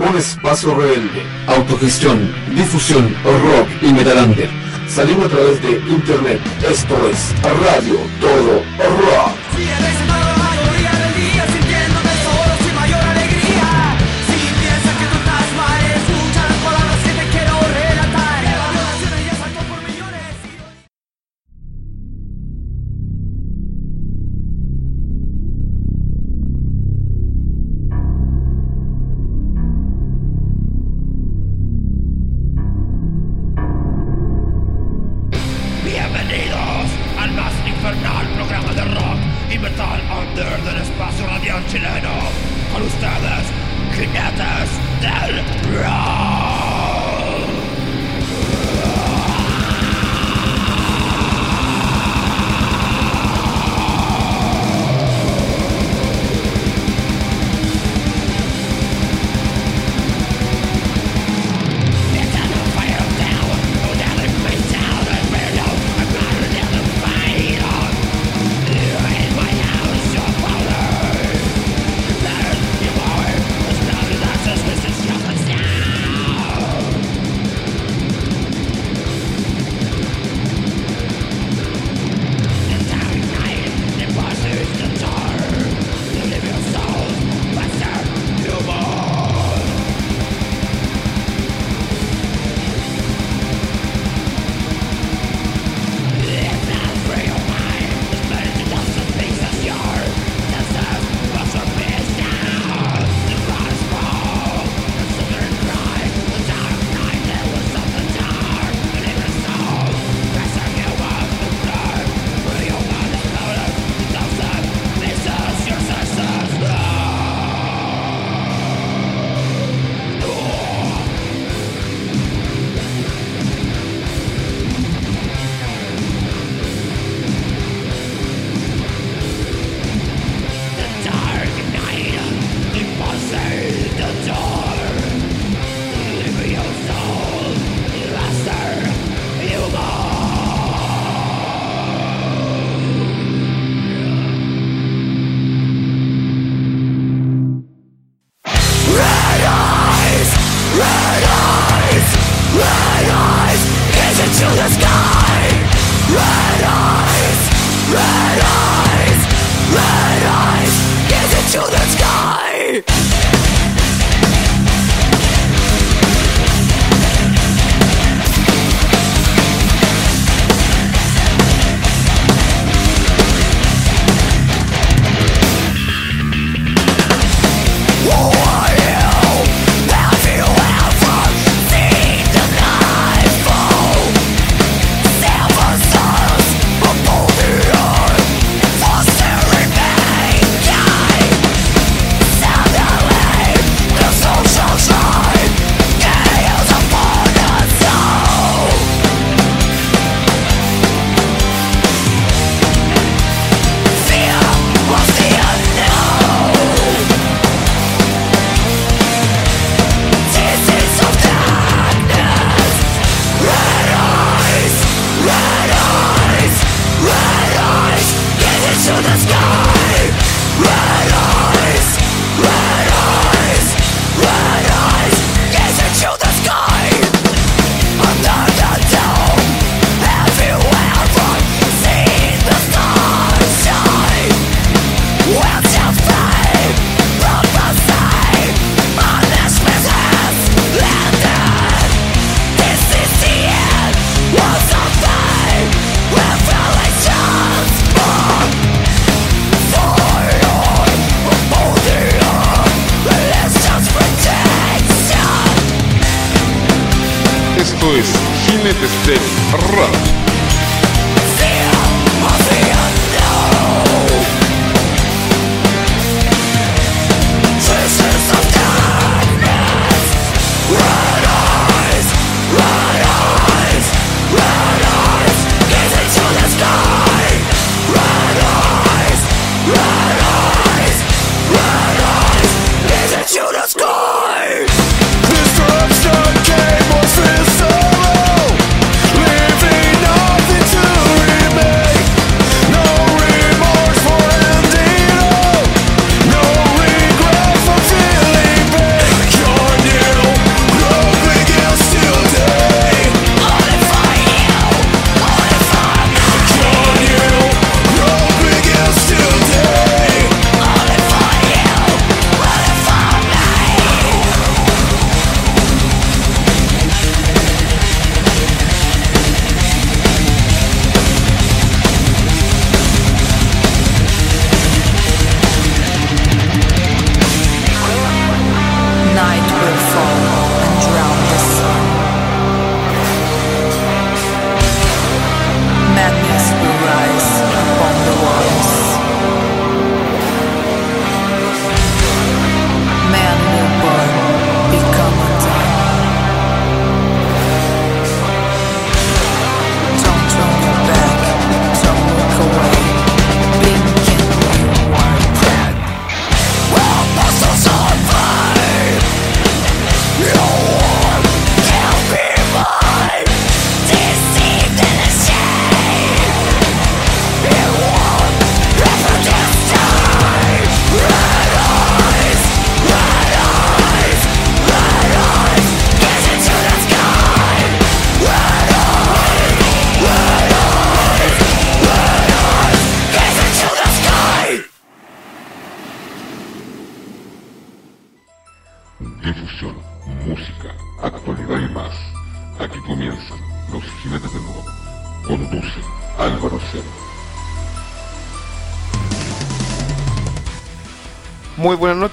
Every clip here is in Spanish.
Un espacio rebelde, autogestión, difusión, rock y metal Salimos a través de internet. Esto es Radio Todo Rock.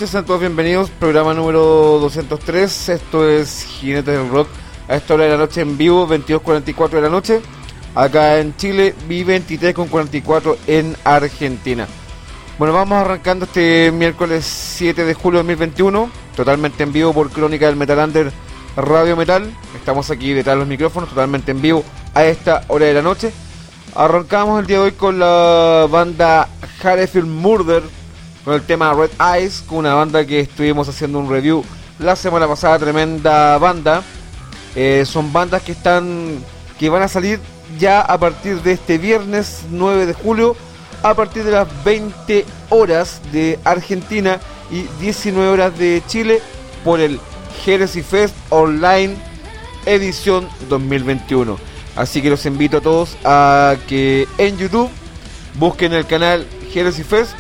Sean todos bienvenidos. Programa número 203. Esto es Jinetes del Rock. A esta hora de la noche en vivo, 22.44 de la noche. Acá en Chile, vi 23.44 en Argentina. Bueno, vamos arrancando este miércoles 7 de julio de 2021, totalmente en vivo por Crónica del Metal Under Radio Metal. Estamos aquí detrás de los micrófonos, totalmente en vivo a esta hora de la noche. Arrancamos el día de hoy con la banda Harefield Murder, con el tema Red Eyes, con una banda que estuvimos haciendo un review la semana pasada, tremenda banda. Eh, son bandas que están que van a salir ya a partir de este viernes 9 de julio a partir de las 20 horas de Argentina y 19 horas de Chile por el Heresy Fest Online edición 2021. Así que los invito a todos a que en YouTube busquen el canal Heresy Fest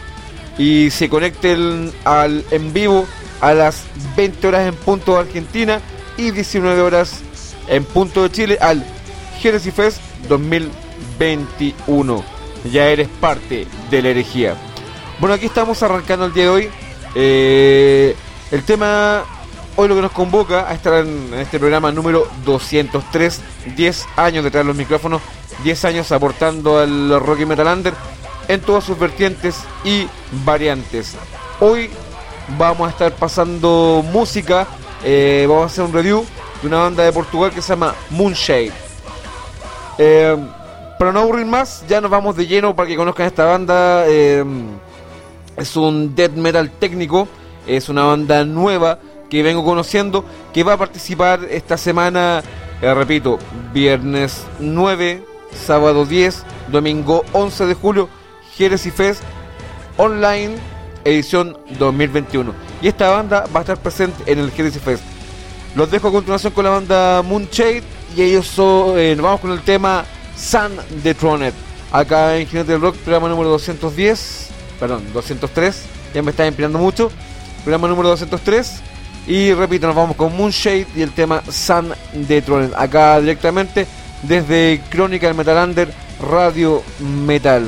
y se conecten al en vivo a las 20 horas en punto de Argentina y 19 horas en punto de Chile al Heresy Fest 2021 ya eres parte de la herejía. Bueno, aquí estamos arrancando el día de hoy. Eh, el tema, hoy lo que nos convoca a estar en, este programa número 203, 10 años detrás de los micrófonos, 10 años aportando al Rocky Metal Under en todas sus vertientes y variantes. Hoy vamos a estar pasando música, eh, vamos a hacer un review de una banda de Portugal que se llama Moonshade. Eh, para no aburrir más, ya nos vamos de lleno para que conozcan esta banda. Eh, es un death metal técnico, es una banda nueva que vengo conociendo, que va a participar esta semana, repito, viernes 9, sábado 10, domingo 11 de julio, Jerez y Fest Online edición 2021. Y esta banda va a estar presente en el Jerez y Fest. Los dejo a continuación con la banda Moonshade y ellos son, eh, vamos con el tema Sun Detronet. Acá en Jinete del Rock, programa número 210, perdón, 203, ya me está empleando mucho. Programa número 203. Y repito, nos vamos con Moonshade y el tema Sun Detronet. Acá directamente desde Crónica del Metal Under, Radio Metal.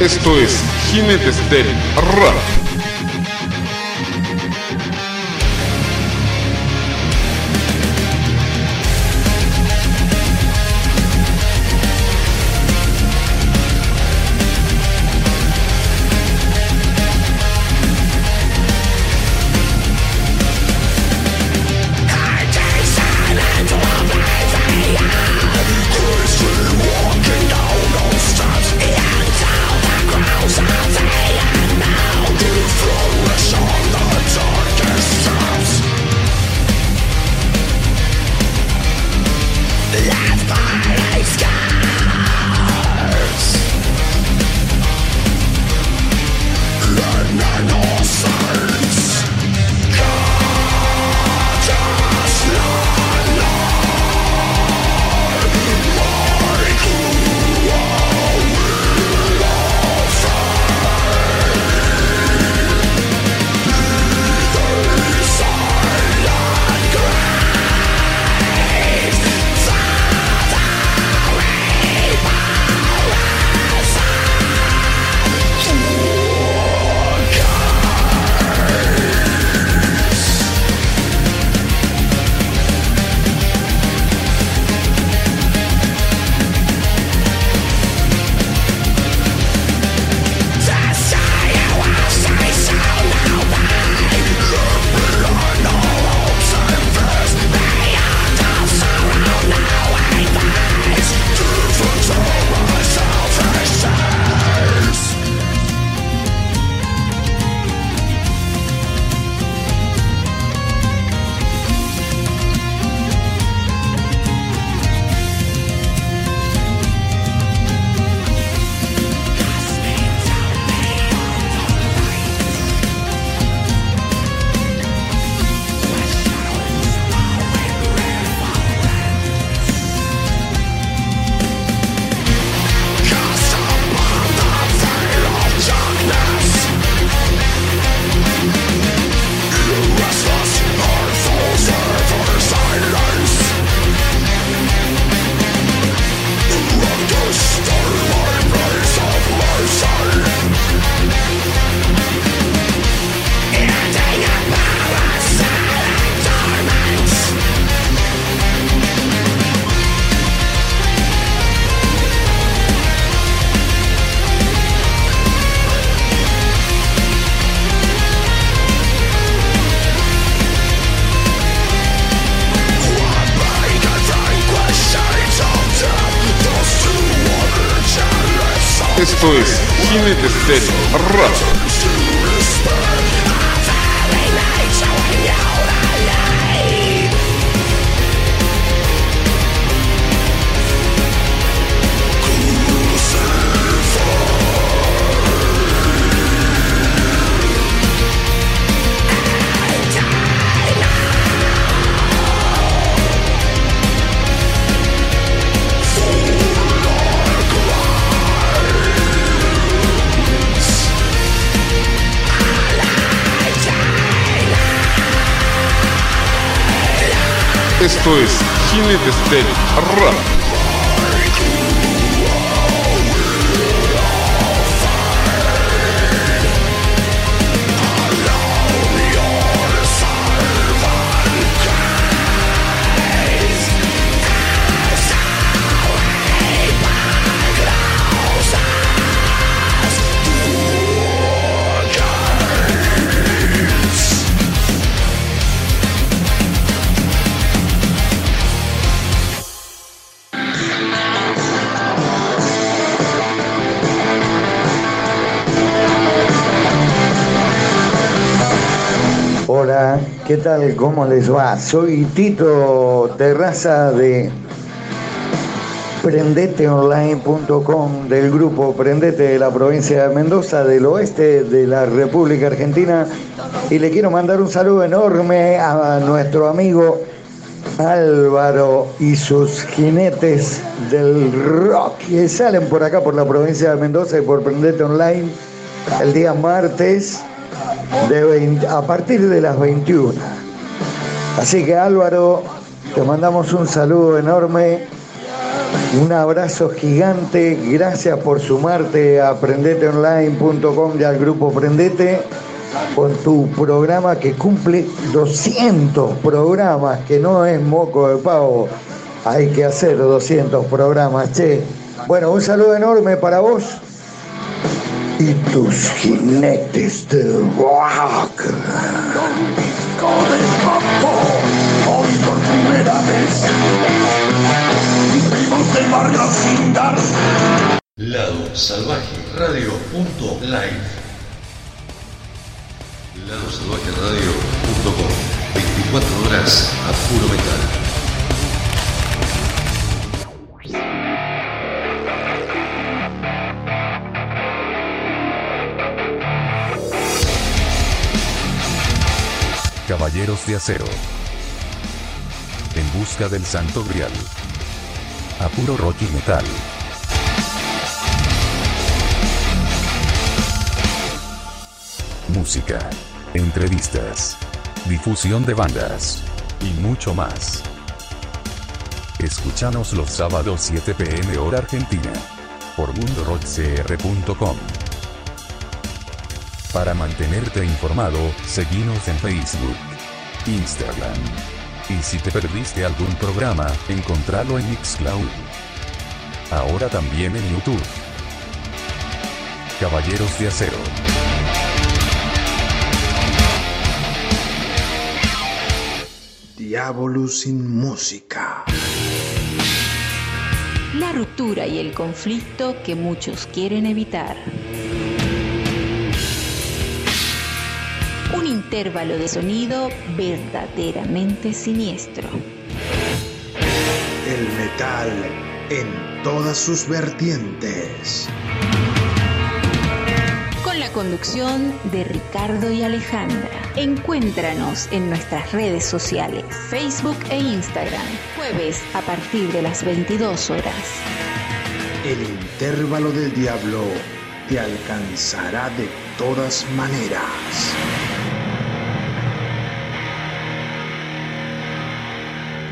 Esto es Jinetes del Rock. ¿Qué tal? ¿Cómo les va? Soy Tito Terraza de prendeteonline.com del grupo Prendete de la provincia de Mendoza, del oeste de la República Argentina. Y le quiero mandar un saludo enorme a nuestro amigo Álvaro y sus jinetes del rock que salen por acá por la provincia de Mendoza y por Prendete Online el día martes de 20 a partir de las 21. Así que Álvaro, te mandamos un saludo enorme, un abrazo gigante, gracias por sumarte a prendeteonline.com y al grupo Prendete con tu programa que cumple 200 programas, que no es moco de pavo, hay que hacer 200 programas, che. Bueno, un saludo enorme para vos y tus jinetes del rock. hoy por primera vez. Vivimos del barrio sin dar. Lado Salvaje Radio punto live. Lado Salvaje Radio punto com. 24 horas a puro metal. Caballeros de Acero. En busca del Santo Grial. A puro rock y metal. Música. Entrevistas. Difusión de bandas. Y mucho más. Escúchanos los sábados 7 pm hora argentina. Por mundorockcr.com. Para mantenerte informado, seguinos en Facebook, Instagram. Y si te perdiste algún programa, encontralo en Mixcloud. Ahora también en YouTube. Caballeros de Acero. Diabolus sin música. La ruptura y el conflicto que muchos quieren evitar. Un intervalo de sonido verdaderamente siniestro. El metal en todas sus vertientes. Con la conducción de Ricardo y Alejandra. Encuéntranos en nuestras redes sociales, Facebook e Instagram, jueves a partir de las 22 horas. El intervalo del diablo te alcanzará de todas maneras.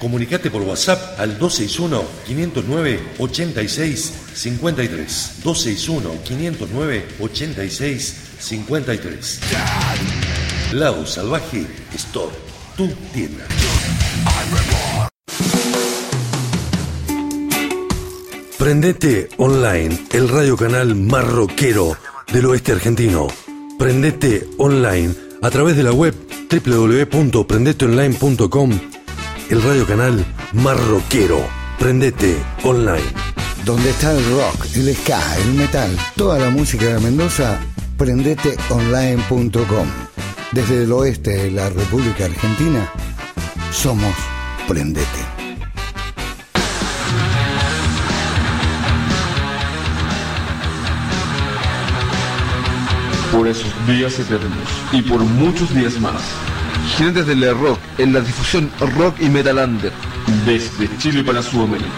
Comunicate por WhatsApp al 261-509-8653. 261-509-8653. Lau Salvaje Store, tu tienda. Prendete Online, el radio canal más rockero del oeste argentino. Prendete Online a través de la web www.prendeteonline.com el radio canal más rockero. Prendete online. Donde está el rock, el ska, el metal, toda la música de Mendoza, prendeteonline.com. Desde el oeste de la República Argentina, somos Prendete. Por esos días eternos y por muchos días más Jinetes del Rock en la difusión Rock y Metalander desde Chile para Sudamérica.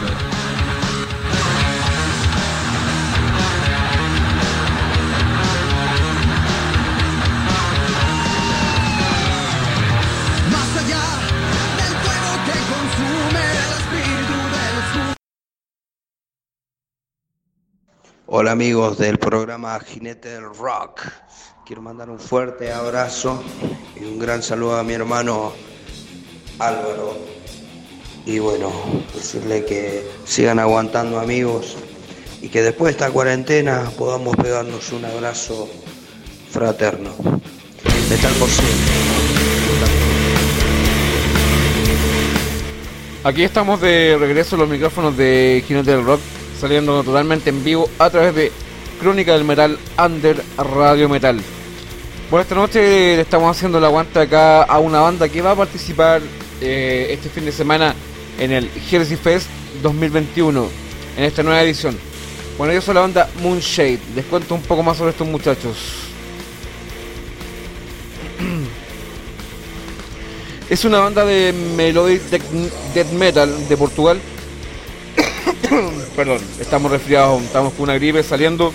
Hola amigos del programa Jinete del Rock. Quiero mandar un fuerte abrazo y un gran saludo a mi hermano Álvaro. Y bueno, decirle que sigan aguantando amigos y que después de esta cuarentena podamos pegarnos un abrazo fraterno. Metal por. Aquí estamos de regreso los micrófonos de Jinete del Rock, saliendo totalmente en vivo a través de Crónica del Metal Under Radio Metal. Bueno, esta noche le estamos haciendo la aguanta acá a una banda que va a participar eh, este fin de semana en el Jersey Fest 2021, en esta nueva edición. Bueno, yo soy la banda Moonshade. Les cuento un poco más sobre estos muchachos. Es una banda de melodic death metal de Portugal. Perdón, estamos resfriados, estamos con una gripe saliendo.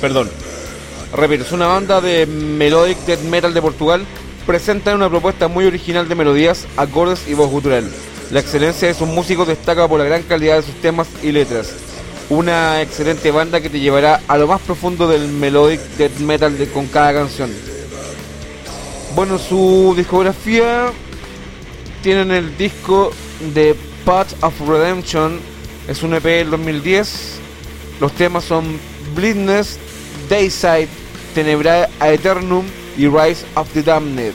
Perdón. Es una banda de melodic death metal de Portugal. Presenta una propuesta muy original de melodías, acordes y voz gutural. La excelencia de sus músicos destaca por la gran calidad de sus temas y letras. Una excelente banda que te llevará a lo más profundo del melodic death metal con cada canción. Bueno, su discografía tienen el disco de Path of Redemption, es un EP del 2010. Los temas son Blindness, Dayside, Tenebra Aeternum y Rise of the Damned.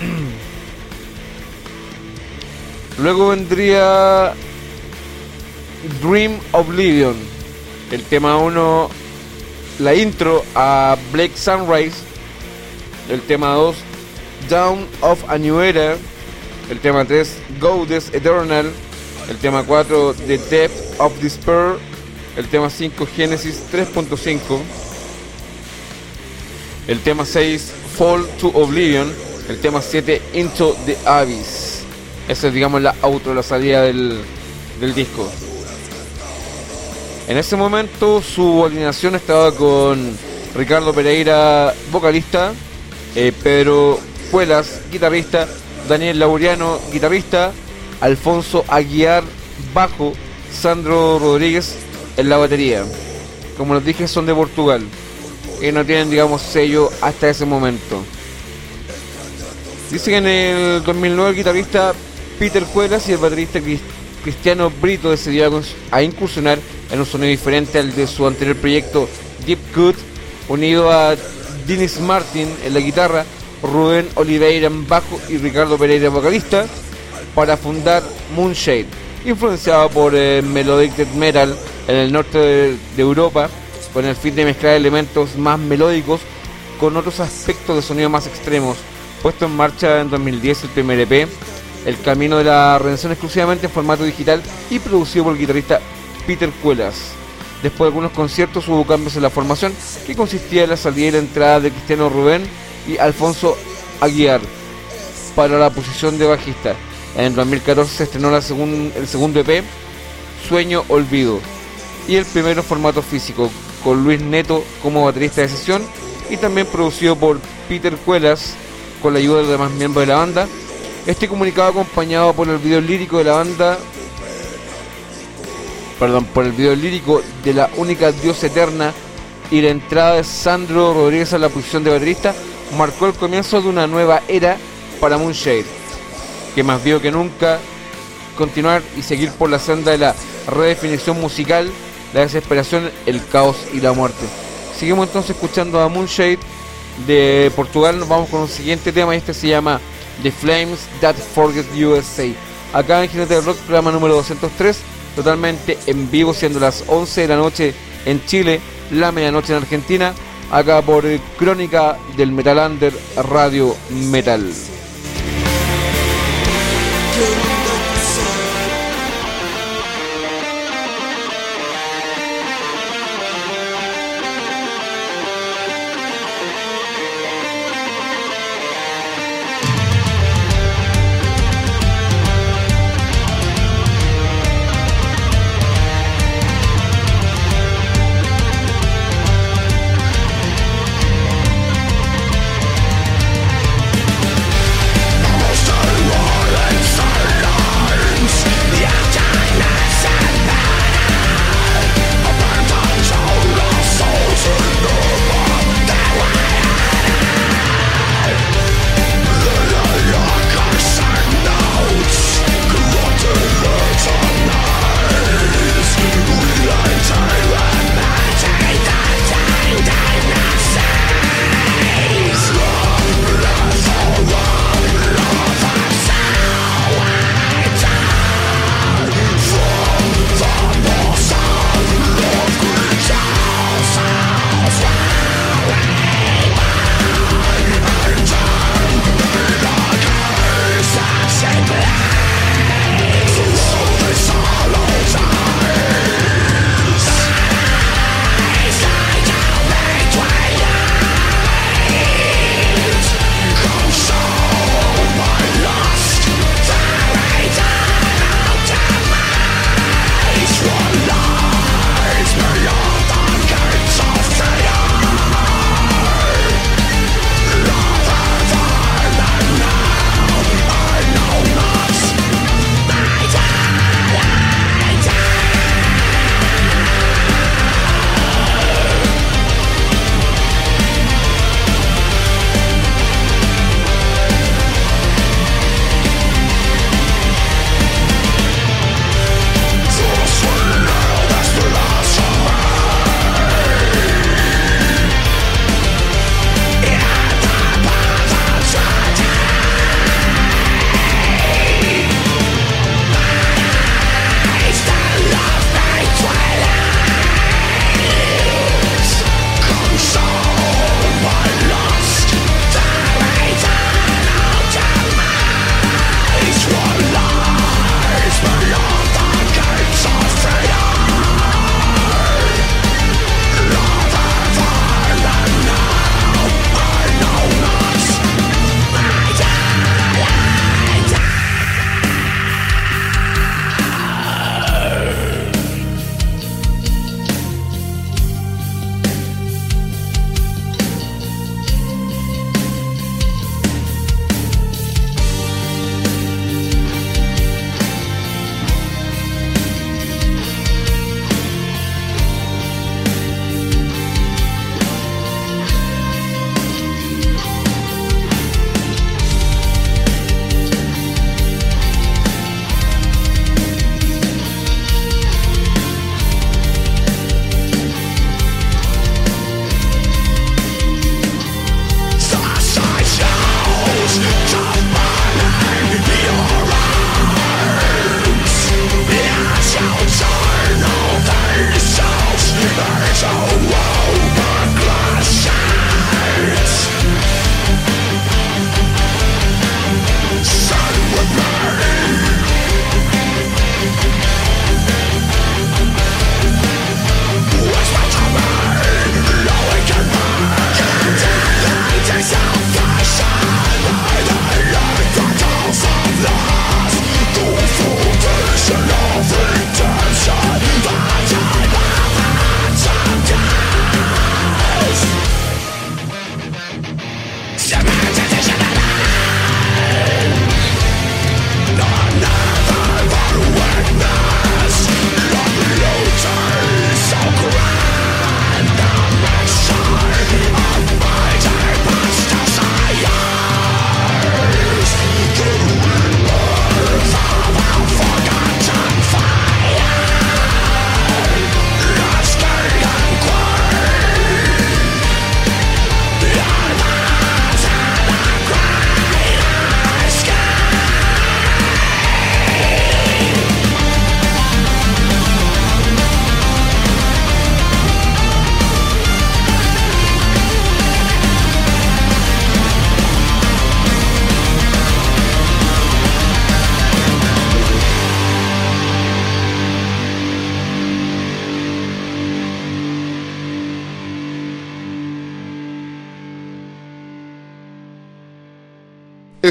Luego vendría Dream Oblivion, el tema 1, la intro a Blake Sunrise, el tema 2, Down of a New Era, el tema 3, Goddess Eternal, el tema 4, The Depth of Despair, el tema 5 Genesis 3.5, el tema 6 Fall to Oblivion, el tema 7 Into the Abyss. Esa es digamos la auto, la salida del, del disco. En ese momento su alineación estaba con Ricardo Pereira, vocalista, eh, Pedro Cuelas, guitarrista, Daniel Lauriano, guitarrista, Alfonso Aguiar, bajo, Sandro Rodríguez, en la batería. Como les dije, son de Portugal. Y no tienen, digamos, sello hasta ese momento. Dice que en el 2009 el guitarrista Peter Cuelas y el baterista Cristiano Brito decidieron a incursionar en un sonido diferente al de su anterior proyecto Deep Cut, unido a Dennis Martin en la guitarra, Rubén Oliveira en bajo y Ricardo Pereira vocalista, para fundar Moonshade, influenciado por eh, Melodic Metal en el norte de, Europa con el fin de mezclar elementos más melódicos con otros aspectos de sonido más extremos. Puesto en marcha en 2010 el primer EP, El Camino de la Redención exclusivamente en formato digital y producido por el guitarrista Peter Cuelas. Después de algunos conciertos hubo cambios en la formación que consistía en la salida y la entrada de Cristiano Rubén y Alfonso Aguiar para la posición de bajista. En 2014 se estrenó la el segundo EP, Sueño Olvido, y el primero en formato físico, con Luis Neto como baterista de sesión y también producido por Peter Cuelas con la ayuda de los demás miembros de la banda, Este comunicado acompañado por el video lírico de la banda, perdón, por el video lírico de la única diosa eterna y la entrada de Sandro Rodríguez a la posición de baterista, marcó el comienzo de una nueva era para Moonshade, que más vio que nunca continuar y seguir por la senda de la redefinición musical, la desesperación, el caos y la muerte. Seguimos entonces escuchando a Moonshade de Portugal, nos vamos con un siguiente tema este se llama The Flames That Forget USA. Acá en Jinete del Rock, programa número 203, totalmente en vivo, siendo las 11 de la noche en Chile, la medianoche en Argentina, acá por Crónica del Metal Under Radio Metal.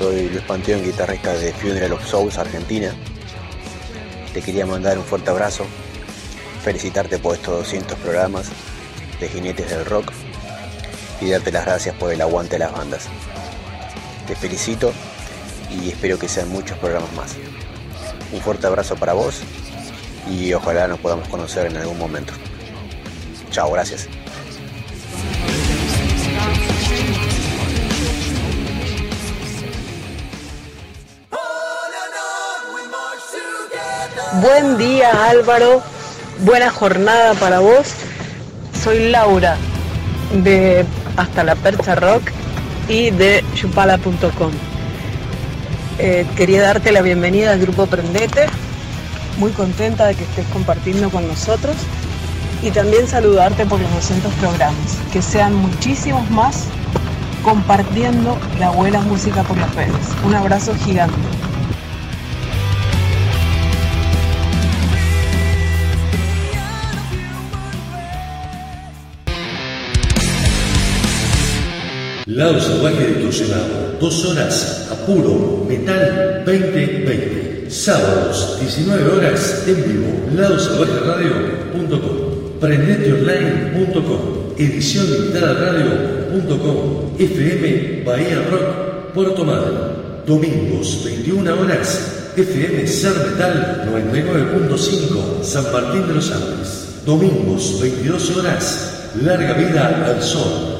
Soy Luis Panteón, guitarrista de Funeral of Souls, Argentina. Te quería mandar un fuerte abrazo, felicitarte por estos 200 programas de Jinetes del Rock y darte las gracias por el aguante de las bandas. Te felicito y espero que sean muchos programas más. Un fuerte abrazo para vos y ojalá nos podamos conocer en algún momento. Chao, gracias. Buen día Álvaro, buena jornada para vos. Soy Laura de Hasta la Percha Rock y de chupala.com. Eh, quería darte la bienvenida al grupo Prendete, muy contenta de que estés compartiendo con nosotros y también saludarte por los 200 programas, que sean muchísimos más compartiendo la buena música por las redes. Un abrazo gigante. Lado Salvaje Distorsionado, dos horas a puro metal 2020. Sábados, 19 horas en vivo, ladosalvajeradio.com, prendeteonline.com, edición limitada radio.com, FM Bahía Rock, Puerto Madre. Domingos, 21 horas, FM Ser Metal 99.5, San Martín de los Andes. Domingos, 22 horas, Larga Vida al Sol,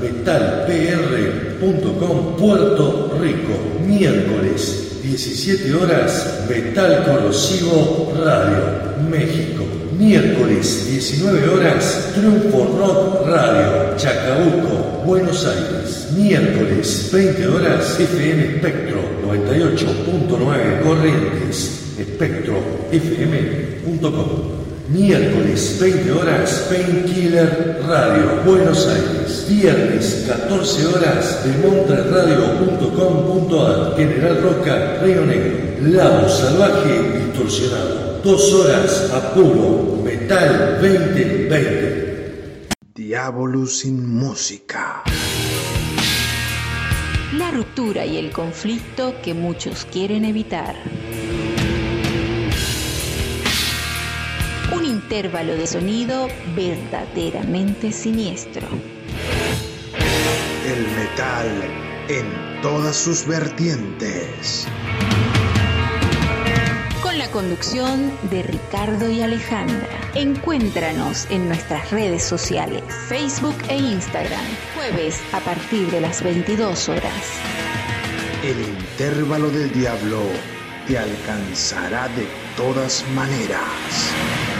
metalpr.com Puerto Rico. Miércoles 17 horas, Metal Corrosivo Radio, México. Miércoles, 19 horas, Triunfo Rock Radio, Chacabuco, Buenos Aires. Miércoles, 20 horas, FM Espectro 98.9 Corrientes, espectrofm.com. Miércoles, 20 horas, Painkiller Radio, Buenos Aires. Viernes, 14 horas, de montreradio.com.ar, General Roca, Río Negro. Lado Salvaje Distorsionado. Dos horas a puro Metal 2020. Diablo sin música. La ruptura y el conflicto que muchos quieren evitar. Un intervalo de sonido verdaderamente siniestro. El metal en todas sus vertientes. Con la conducción de Ricardo y Alejandra. Encuéntranos en nuestras redes sociales, Facebook e Instagram, jueves a partir de las 22 horas. El intervalo del diablo te alcanzará de todas maneras.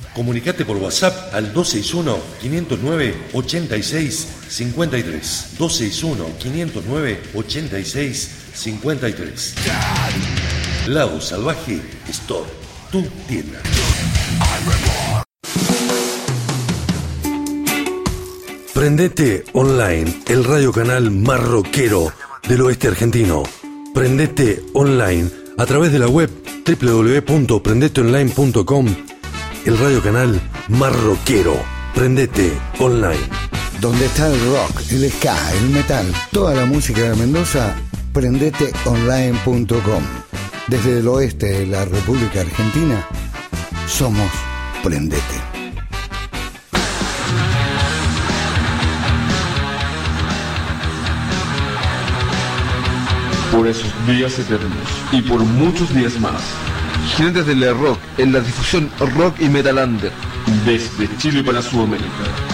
Comunicate por WhatsApp al 261-509-8653. 261-509-8653. Lado Salvaje Store, tu tienda. Prendete Online, el radio canal marroquero del oeste argentino. Prendete Online a través de la web www.prendeteonline.com, el radio canal Marroquero. Prendete online. Donde está el rock, el ska, el metal, toda la música de Mendoza, prendeteonline.com. Desde el oeste de la República Argentina, somos Prendete. Por esos días eternos y por muchos días más. Jinetes del rock en la difusión rock y metalander desde Chile para Sudamérica.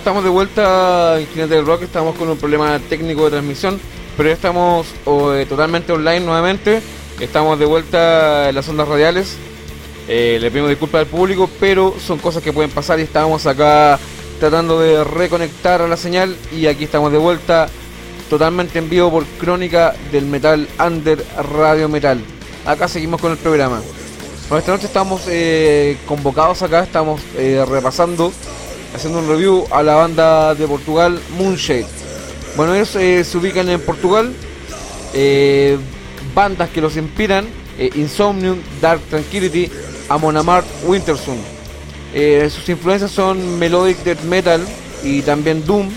Estamos de vuelta en Jinete del Rock, estamos con un problema técnico de transmisión, pero estamos eh, totalmente online nuevamente, estamos de vuelta en las ondas radiales, Eh, le pedimos disculpas al público, pero son cosas que pueden pasar y estamos acá tratando de reconectar a la señal y aquí estamos de vuelta totalmente en vivo por Crónica del Metal Under Radio Metal. Acá seguimos con el programa. Bueno, esta noche estamos eh, convocados acá, estamos eh, repasando haciendo un review a la banda de Portugal Moonshade. Bueno, ellos eh, se ubican en Portugal. eh, bandas que los inspiran: eh, Insomnium, Dark Tranquility, Amon Amarth, Wintersun. Sus influencias son Melodic Death Metal y también Doom.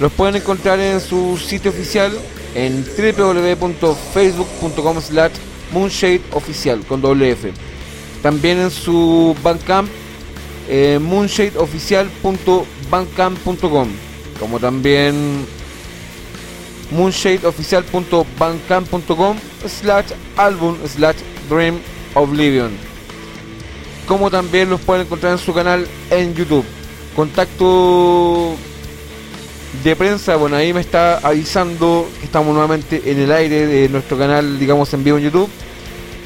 Los pueden encontrar en su sitio oficial en www.facebook.com slash moonshadeoficial con doble F. También en su Bandcamp eh, como también moonshadeoficial.bandcamp.com slash album slash dream oblivion como también los pueden encontrar en su canal en YouTube. Contacto de prensa, bueno ahí me está avisando que estamos nuevamente en el aire de nuestro canal digamos en vivo en YouTube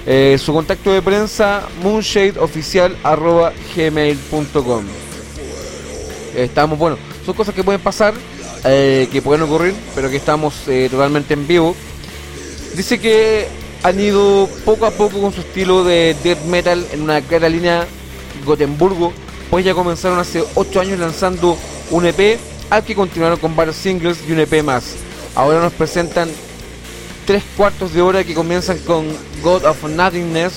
eh, su contacto de prensa moonshadeoficial.gmail.com Estamos, bueno, son cosas que pueden pasar, eh, que pueden ocurrir, pero que estamos eh, totalmente en vivo. Dice que han ido poco a poco con su estilo de death metal en una clara línea Gotemburgo, pues ya comenzaron hace 8 años lanzando un EP, al que continuaron con varios singles y un EP más. Ahora nos presentan tres cuartos de hora que comienzan con God of Nothingness,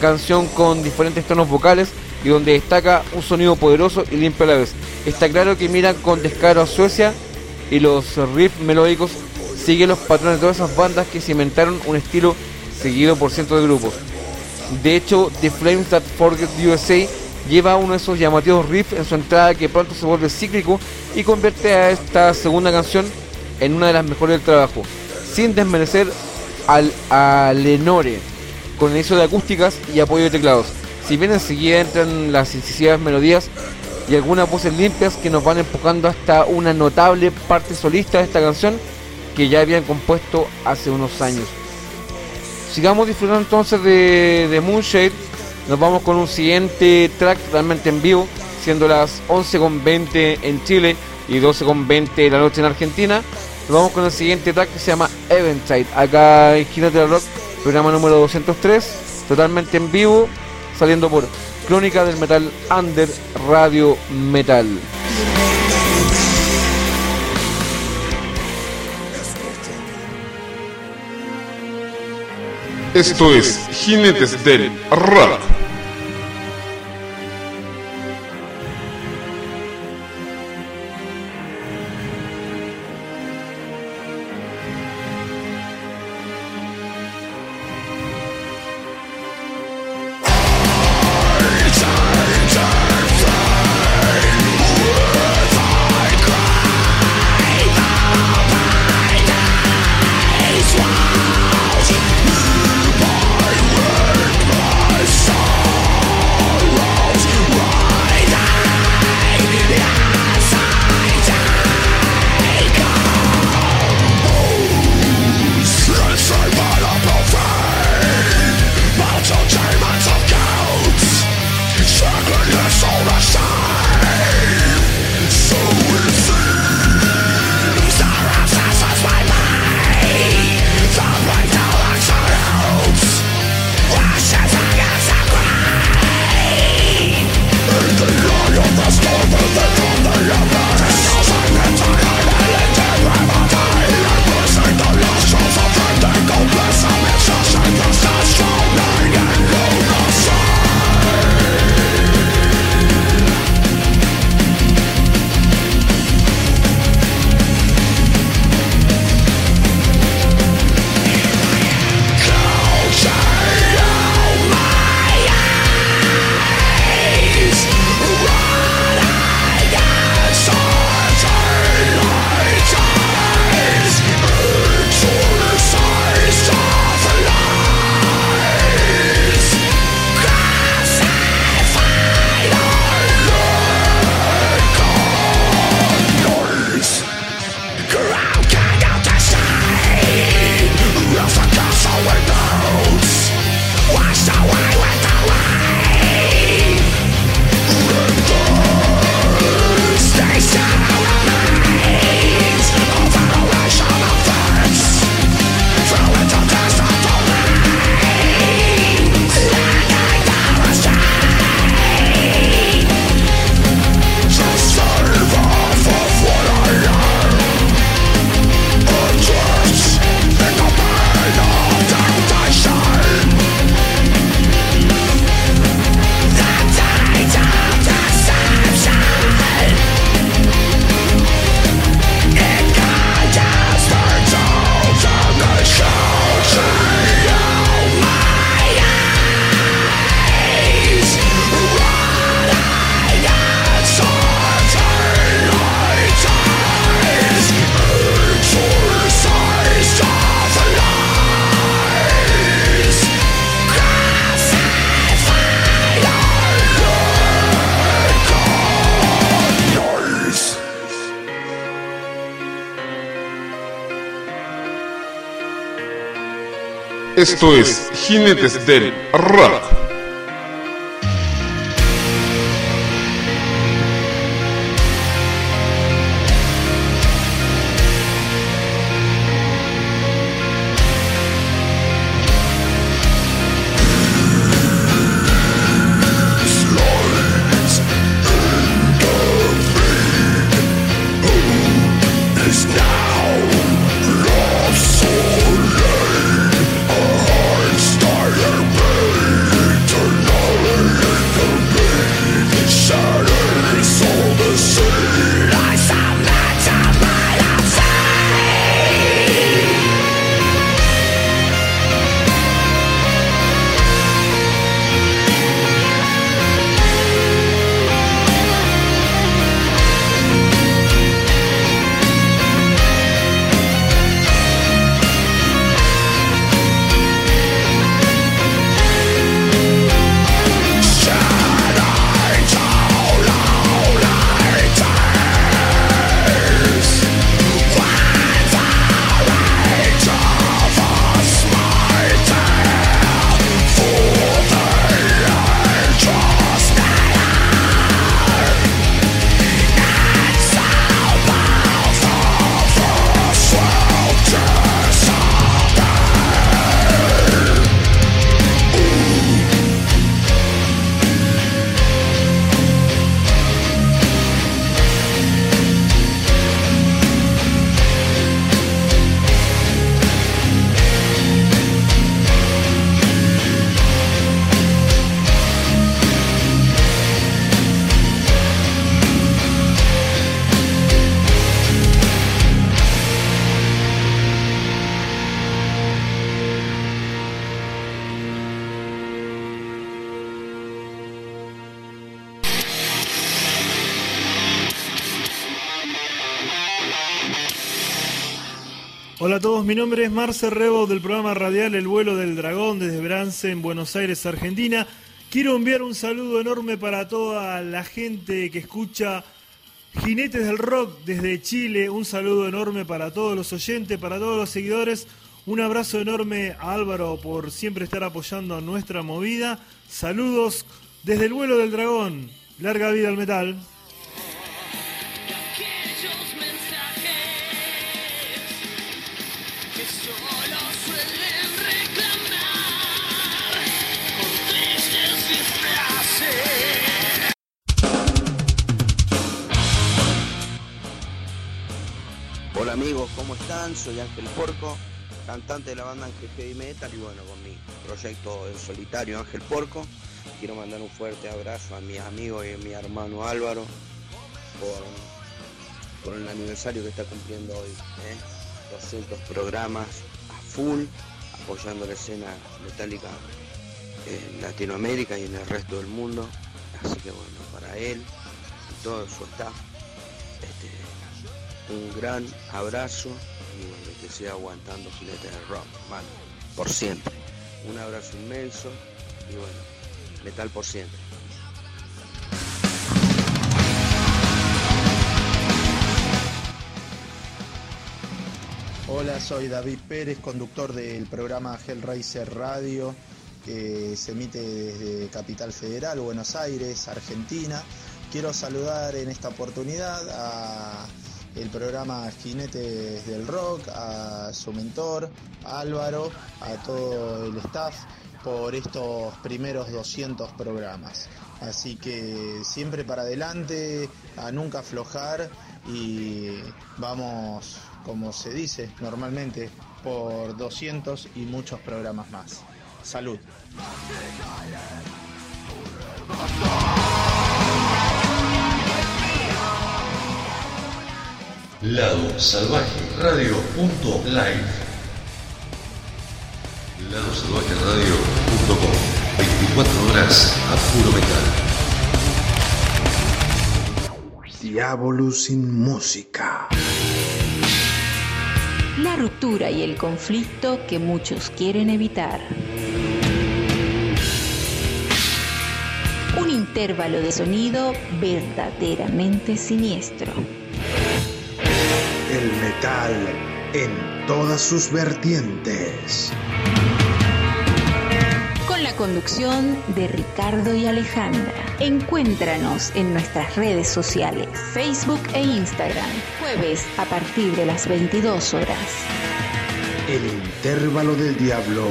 canción con diferentes tonos vocales y donde destaca un sonido poderoso y limpio a la vez. Está claro que miran con descaro a Suecia y los riffs melódicos siguen los patrones de todas esas bandas que cimentaron un estilo seguido por cientos de grupos. De hecho, The Flames That Forget USA lleva uno de esos llamativos riffs en su entrada que pronto se vuelve cíclico y convierte a esta segunda canción en una de las mejores del trabajo, sin desmerecer al a Lenore, con inicio de acústicas y apoyo de teclados. Si bien enseguida entran las incisivas melodías y algunas voces limpias que nos van empujando hasta una notable parte solista de esta canción que ya habían compuesto hace unos años. Sigamos disfrutando entonces de, de Moonshade. Nos vamos con un siguiente track totalmente en vivo, siendo las 11.20 en Chile y 12.20 de la noche en Argentina. Nos vamos con el siguiente track que se llama Eventide, acá en Ginete del Rock, programa número 203, totalmente en vivo, saliendo por Crónica del Metal Under Radio Metal. Esto es Jinetes del Rock. Esto es Jinetes del Rock. Marce Rebo del programa radial El vuelo del dragón desde Brance en Buenos Aires, Argentina. Quiero enviar un saludo enorme para toda la gente que escucha Jinetes del Rock desde Chile. Un saludo enorme para todos los oyentes, para todos los seguidores. Un abrazo enorme a Álvaro por siempre estar apoyando nuestra movida. Saludos desde el vuelo del dragón. Larga vida al metal. Hola amigos, ¿cómo están? Soy Ángel Porco, cantante de la banda Ángel Heavy Metal y bueno, con mi proyecto en solitario Ángel Porco, quiero mandar un fuerte abrazo a mis amigos y a mi hermano Álvaro por, el aniversario que está cumpliendo hoy. ¿eh? 200 programas a full, apoyando la escena metálica en Latinoamérica y en el resto del mundo. Así que bueno, para él y todo su staff, un gran abrazo y bueno, que siga aguantando Jinete del Rock, vale, por siempre. Un abrazo inmenso y bueno, metal por siempre. Hola, soy David Pérez, conductor del programa Hellraiser Radio, que se emite desde Capital Federal, Buenos Aires, Argentina. Quiero saludar en esta oportunidad a el programa Jinetes del Rock, a su mentor, Álvaro, a todo el staff por estos primeros 200 programas. Así que siempre para adelante, a nunca aflojar y vamos, como se dice normalmente, por 200 y muchos programas más. Salud. Lado Salvaje Radio live. Lado Salvaje Radio punto com. 24 horas a puro metal. Diablo sin música. La ruptura y el conflicto que muchos quieren evitar. Un intervalo de sonido verdaderamente siniestro. El metal en todas sus vertientes. la conducción de Ricardo y Alejandra. Encuéntranos en nuestras redes sociales, Facebook e Instagram, jueves a partir de las 22 horas. El intervalo del diablo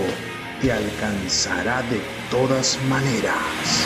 te alcanzará de todas maneras.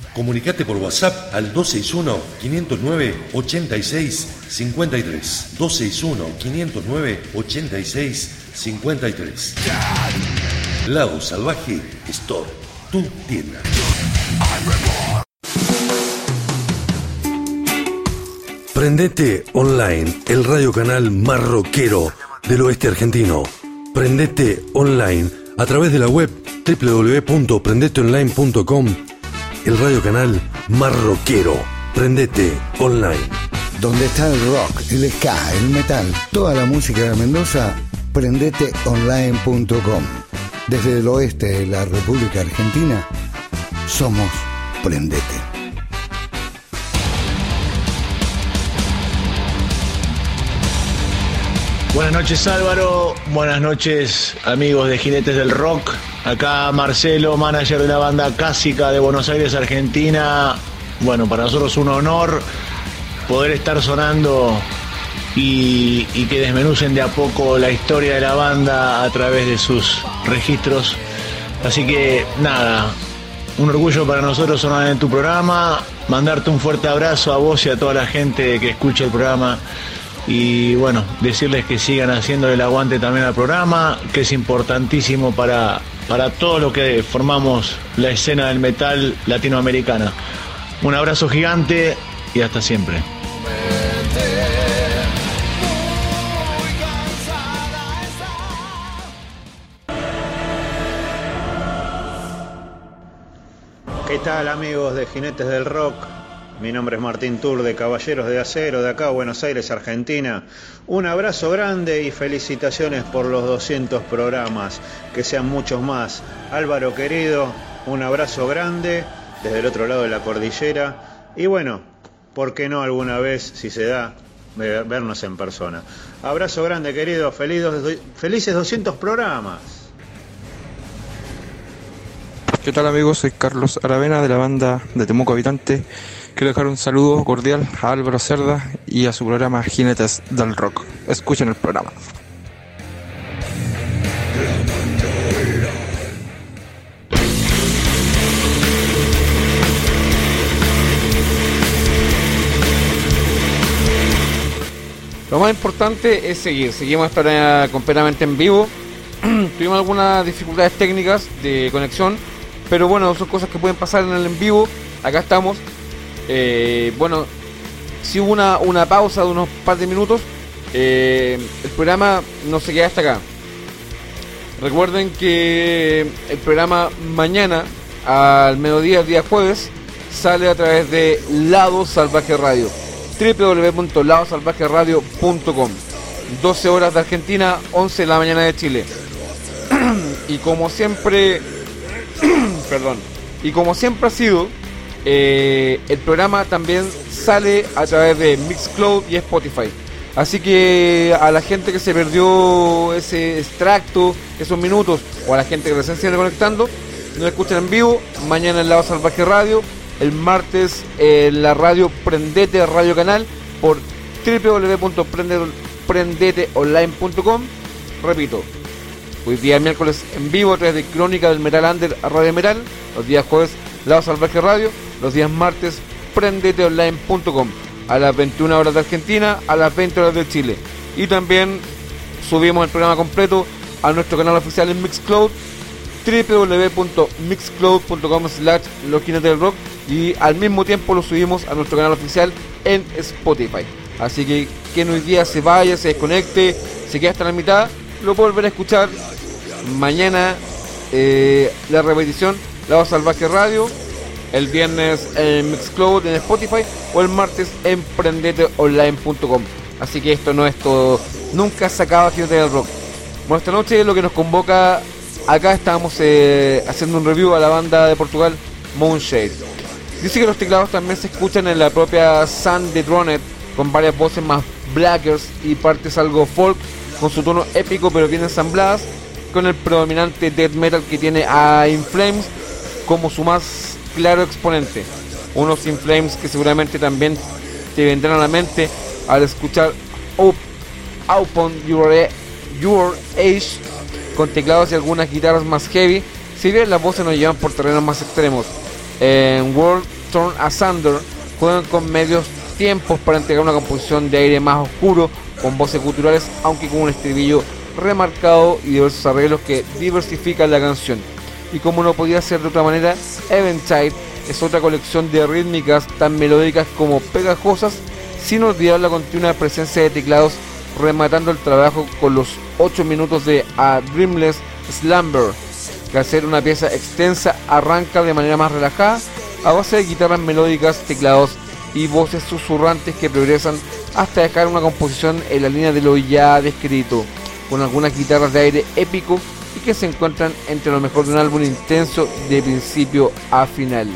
Comunicate por WhatsApp al 261-509-8653. 261-509-8653. Lado Salvaje Store, tu tienda. Prendete Online, el radio canal marroquero del oeste argentino. Prendete Online a través de la web www.prendeteonline.com el radio canal marroquero. Prendete online. Donde está el rock, el ska, el metal, toda la música de Mendoza, prendeteonline.com. Desde el oeste de la República Argentina, somos Prendete. Buenas noches Álvaro, buenas noches amigos de Jinetes del Rock. Acá Marcelo, manager de la banda Cásica de Buenos Aires, Argentina. Bueno, para nosotros un honor poder estar sonando y, y que desmenucen de a poco la historia de la banda a través de sus registros. Así que nada, un orgullo para nosotros sonar en tu programa, mandarte un fuerte abrazo a vos y a toda la gente que escucha el programa y bueno, decirles que sigan haciendo el aguante también al programa, que es importantísimo para, para todo lo que formamos la escena del metal latinoamericana. Un abrazo gigante y hasta siempre. ¿Qué tal amigos de Jinetes del Rock? Mi nombre es Martín Tour de Caballeros de Acero de acá, Buenos Aires, Argentina. Un abrazo grande y felicitaciones por los 200 programas, que sean muchos más. Álvaro querido, un abrazo grande desde el otro lado de la cordillera. Y bueno, ¿por qué no alguna vez, si se da, ve- vernos en persona? Abrazo grande querido, felices 200 programas. ¿Qué tal amigos? Soy Carlos Aravena de la banda de Temuco Habitante. Quiero dejar un saludo cordial a Álvaro Cerda y a su programa Jinetes del Rock. Escuchen el programa. Lo más importante es seguir. Seguimos esta hora completamente en vivo. Tuvimos algunas dificultades técnicas de conexión, pero bueno, son cosas que pueden pasar en el en vivo. Acá estamos. Eh, bueno, si hubo una, una pausa de unos par de minutos, eh, el programa no se queda hasta acá. Recuerden que el programa mañana al mediodía, el día jueves, sale a través de Lado Salvaje Radio www.ladosalvajeradio.com 12 horas de Argentina, 11 de la mañana de Chile. y como siempre, perdón, y como siempre ha sido, eh, el programa también sale a través de Mixcloud y Spotify. Así que a la gente que se perdió ese extracto, esos minutos, o a la gente que recién se conectando, nos escuchan en vivo, mañana en Lado Salvaje Radio, el martes en la radio Prendete Radio Canal por www.prendeteonline.com. Repito, hoy día miércoles en vivo a través de Crónica del Metal Under Radio Metal, los días jueves Lado Salvaje Radio, los días martes prendeteonline.com a las 21 horas de Argentina, a las 20 horas de Chile. Y también subimos el programa completo a nuestro canal oficial en Mixcloud www.mixcloud.com slash los del rock y al mismo tiempo lo subimos a nuestro canal oficial en Spotify. Así que quien hoy día se vaya, se desconecte, se quede hasta la mitad, lo puede volver a escuchar Mañana eh, la repetición la va a Salvaje Radio. El viernes en Mixcloud en Spotify o el martes en prendeteonline.com. Así que esto no es todo. Nunca se acaba del Rock. Bueno, esta noche lo que nos convoca acá estamos eh, haciendo un review a la banda de Portugal Moonshade. Dice que los teclados también se escuchan en la propia Sun de Dronet con varias voces más blackers y partes algo folk con su tono épico pero bien ensambladas con el predominante death metal que tiene a In Flames como su más claro exponente. Unos In Flames que seguramente también te vendrán a la mente al escuchar Up, Upon Your, A- Your Age con teclados y algunas guitarras más heavy, si bien las voces nos llevan por terrenos más extremos. En World Torn Asunder juegan con medios tiempos para entregar una composición de aire más oscuro, con voces culturales, aunque con un estribillo remarcado y diversos arreglos que diversifican la canción. Y como no podía ser de otra manera, Eventide es otra colección de rítmicas tan melódicas como pegajosas, sin olvidar la continua presencia de teclados, rematando el trabajo con los 8 minutos de A Dreamless Slumber, que al ser una pieza extensa arranca de manera más relajada, a base de guitarras melódicas, teclados y voces susurrantes que progresan hasta dejar una composición en la línea de lo ya descrito, con algunas guitarras de aire épico que se encuentran entre lo mejor de un álbum intenso de principio a final.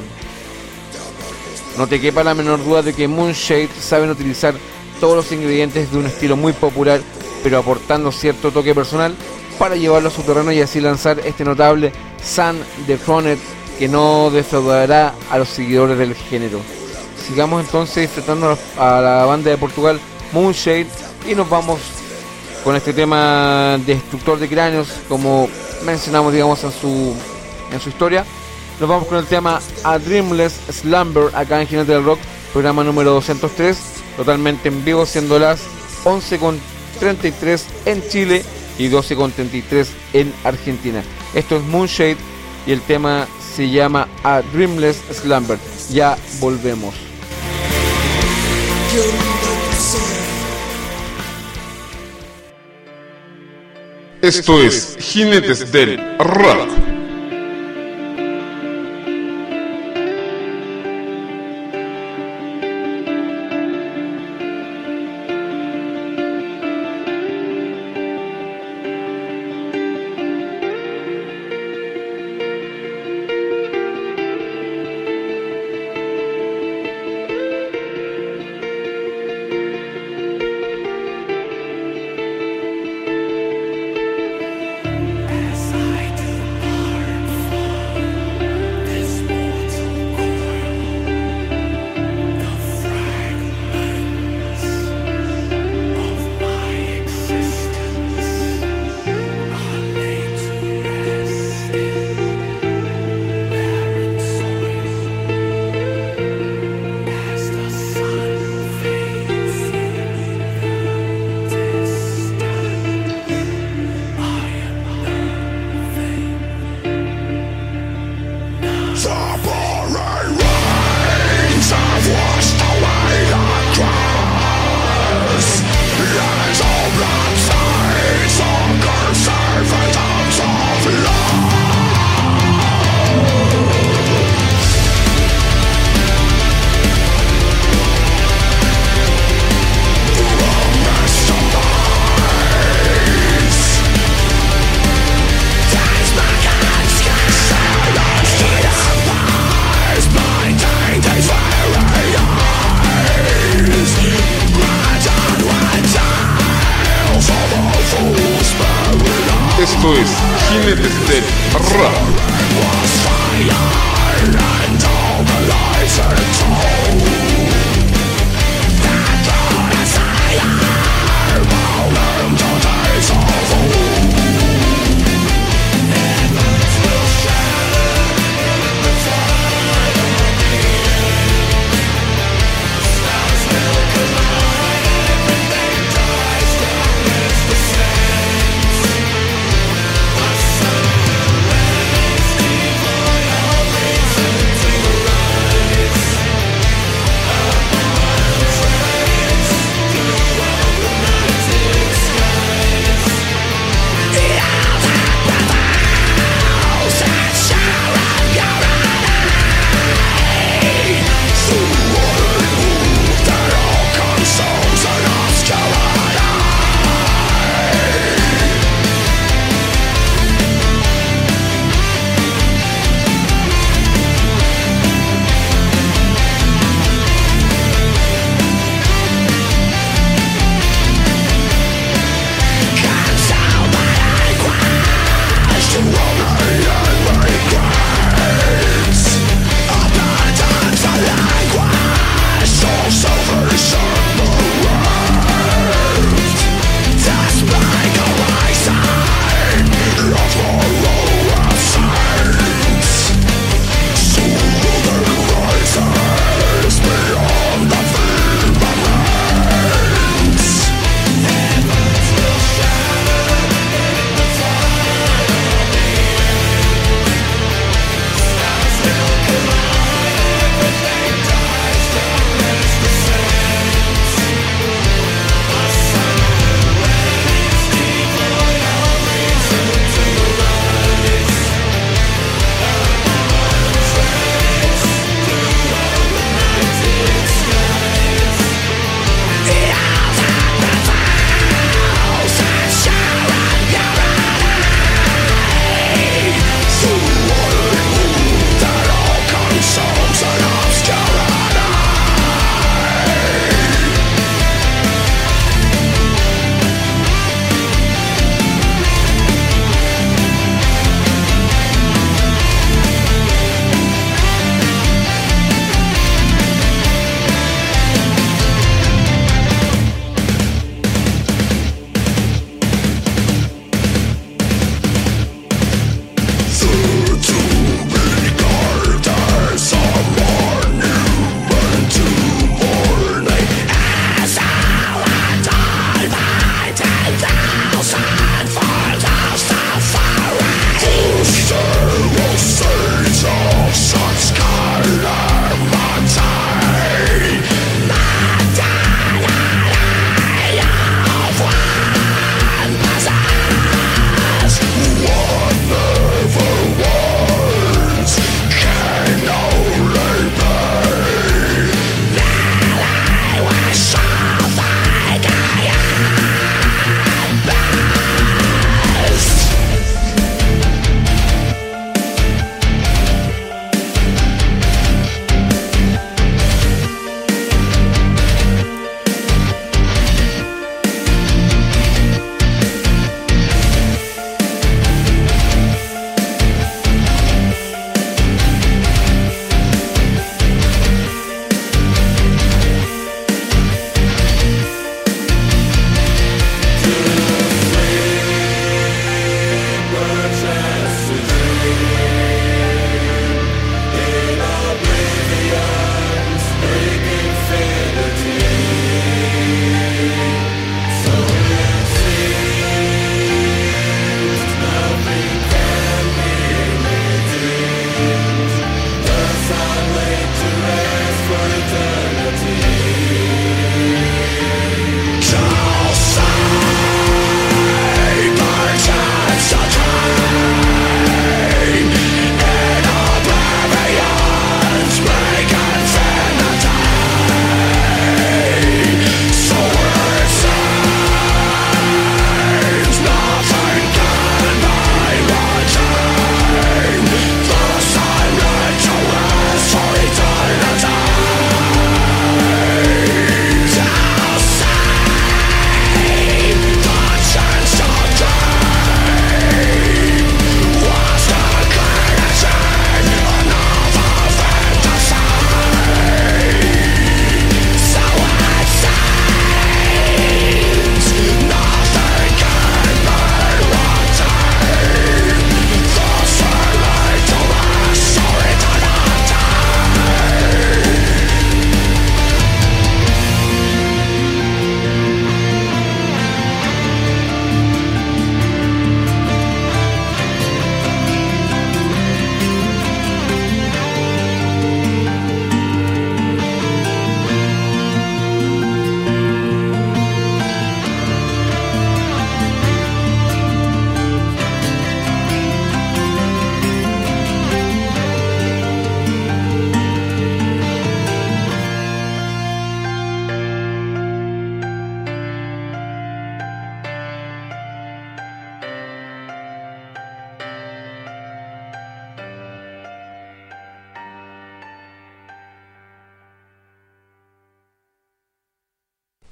No te quepa la menor duda de que Moonshade saben utilizar todos los ingredientes de un estilo muy popular, pero aportando cierto toque personal para llevarlo a su terreno y así lanzar este notable Sun de Fronet que no defraudará a los seguidores del género. Sigamos entonces disfrutando a la banda de Portugal Moonshade y nos vamos con este tema destructor de cráneos como mencionamos digamos en su en su historia. Nos vamos con el tema A Dreamless Slumber acá en Jinete del Rock programa número 203 totalmente en vivo siendo las 11.33 en Chile y 12.33 en Argentina. Esto es Moonshade y el tema se llama A Dreamless Slumber. Ya volvemos Esto es Jinetes del Rock.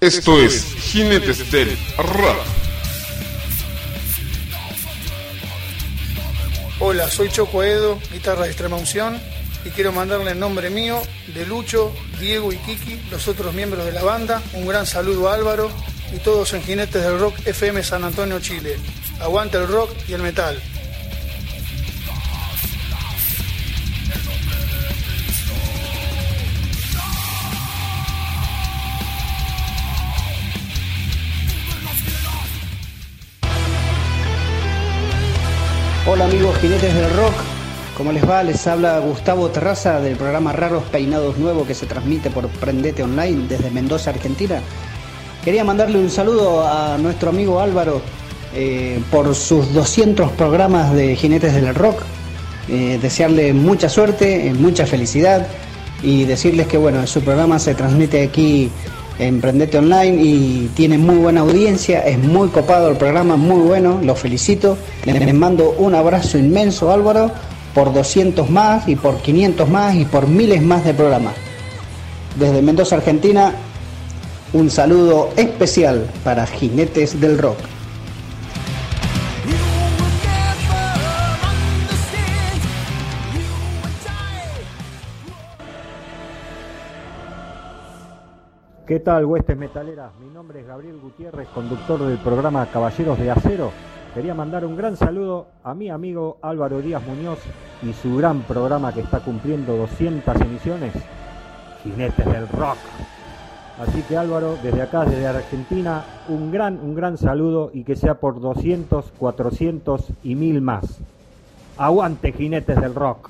Esto es Jinetes del Rock. Hola, soy Choco Edo, guitarra de extrema unción, y quiero mandarle en nombre mío, de Lucho, Diego y Kiki, los otros miembros de la banda, un gran saludo a Álvaro y todos en Jinetes del Rock FM San Antonio, Chile. Aguante el rock y el metal. Hola amigos jinetes del rock, ¿cómo les va? Les habla Gustavo Terraza del programa Raros Peinados Nuevo que se transmite por Prendete Online desde Mendoza, Argentina. Quería mandarle un saludo a nuestro amigo Álvaro eh, por sus 200 programas de jinetes del rock. Eh, desearle mucha suerte, eh, mucha felicidad y decirles que bueno, su programa se transmite aquí en Prendete Online y tiene muy buena audiencia, es muy copado el programa, muy bueno, los felicito. Les mando un abrazo inmenso Álvaro por 200 más y por 500 más y por miles más de programas. Desde Mendoza, Argentina, un saludo especial para Jinetes del Rock. ¿Qué tal, huestes metaleras? Mi nombre es Gabriel Gutiérrez, conductor del programa Caballeros de Acero. Quería mandar un gran saludo a mi amigo Álvaro Díaz Muñoz y su gran programa que está cumpliendo 200 emisiones, Jinetes del Rock. Así que Álvaro, desde acá, desde Argentina, un gran, un gran saludo y que sea por 200, 400 y 1000 más. Aguante, Jinetes del Rock.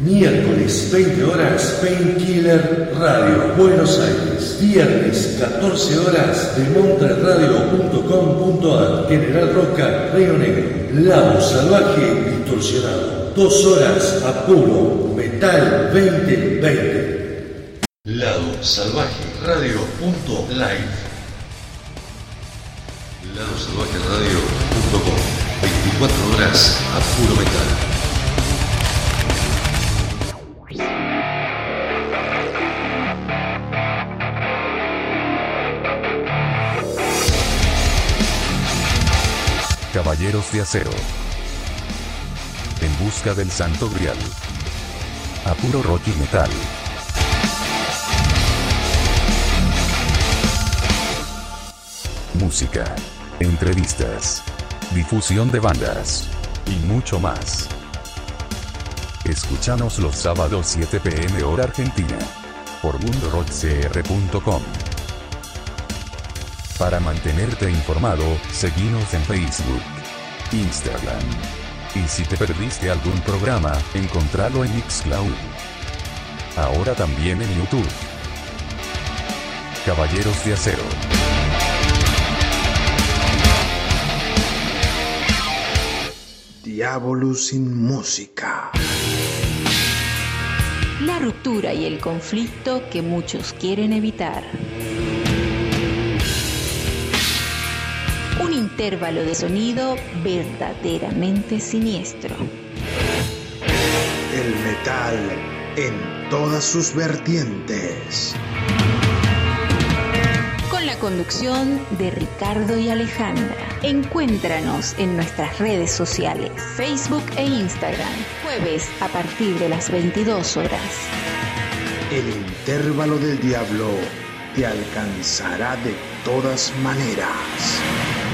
Miércoles, 20 horas, Painkiller Radio, Buenos Aires. Viernes, 14 horas, demontreradio.com.ar, General Roca, Río Negro. Lado Salvaje Distorsionado. Dos horas a Metal 2020. Lado Salvaje Radio.live. Lado Salvaje Radio.com 24 horas a metal. De Acero. En busca del Santo Grial. A puro rock y metal. Música. Entrevistas. Difusión de bandas. Y mucho más. Escúchanos los sábados 7 pm hora argentina. Por mundorockcr.com. Para mantenerte informado, seguinos en Facebook, Instagram. Y si te perdiste algún programa, encontralo en Mixcloud. Ahora también en YouTube. Caballeros de Acero. Diabolus sin música. La ruptura y el conflicto que muchos quieren evitar. Intervalo de sonido verdaderamente siniestro. El metal en todas sus vertientes. con la conducción de Ricardo y Alejandra. Encuéntranos en nuestras redes sociales, Facebook e Instagram, jueves a partir de las 22 horas. El intervalo del diablo te alcanzará de todas maneras.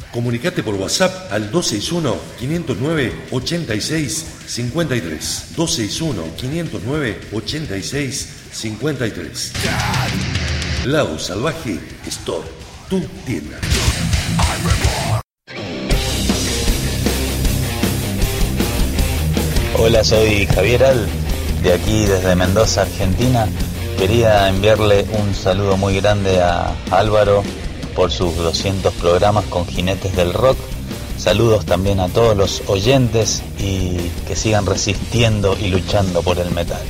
Comunicate por WhatsApp al 261-509-8653. 261-509-8653. Lado Salvaje Store, tu tienda. Hola, soy Javier Al, de aquí desde Mendoza, Argentina. Quería enviarle un saludo muy grande a Álvaro por sus 200 programas con Jinetes del Rock. Saludos también a todos los oyentes y que sigan resistiendo y luchando por el metal.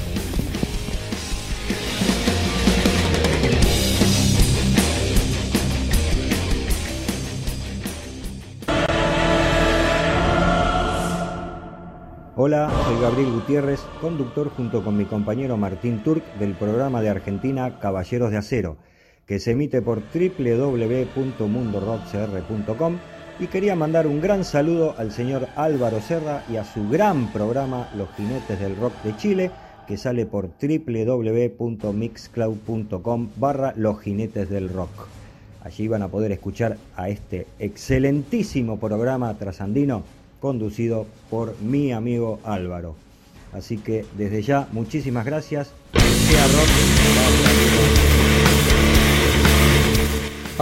Hola, soy Gabriel Gutiérrez, conductor junto con mi compañero Martín Turk del programa de Argentina Caballeros de Acero, que se emite por www.mundorockcr.com y quería mandar un gran saludo al señor Álvaro Serra y a su gran programa Los Jinetes del Rock de Chile, que sale por www.mixcloud.com barra Los Jinetes del Rock. Allí van a poder escuchar a este excelentísimo programa trasandino conducido por mi amigo Álvaro. Así que desde ya, muchísimas gracias.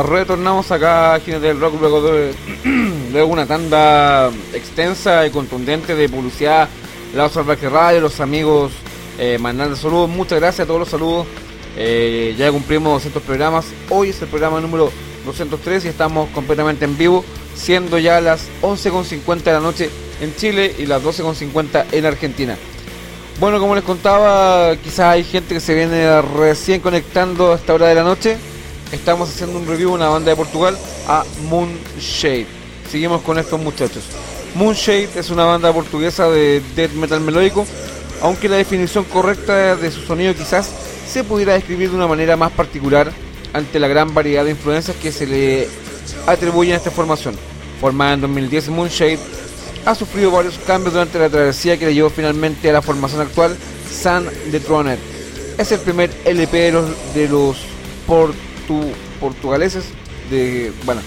Retornamos acá a Jinete del Rock luego de, de una tanda extensa y contundente de publicidad. La Salvaje Radio, los amigos eh, mandando saludos. Muchas gracias a todos los saludos. Eh, ya cumplimos 200 programas. Hoy es el programa número 203 y estamos completamente en vivo, siendo ya las 11.50 de la noche en Chile y las 12.50 en Argentina. Bueno, como les contaba, quizás hay gente que se viene recién conectando a esta hora de la noche. Estamos haciendo un review una banda de Portugal a Moonshade. Seguimos con estos muchachos. Moonshade es una banda portuguesa de death metal melódico, aunque la definición correcta de su sonido quizás se pudiera describir de una manera más particular ante la gran variedad de influencias que se le atribuyen a esta formación. Formada en 2010, Moonshade ha sufrido varios cambios durante la travesía que le llevó finalmente a la formación actual, Sun the Throner. Es el primer LP de los, de los portu- portugaleses, de, bueno,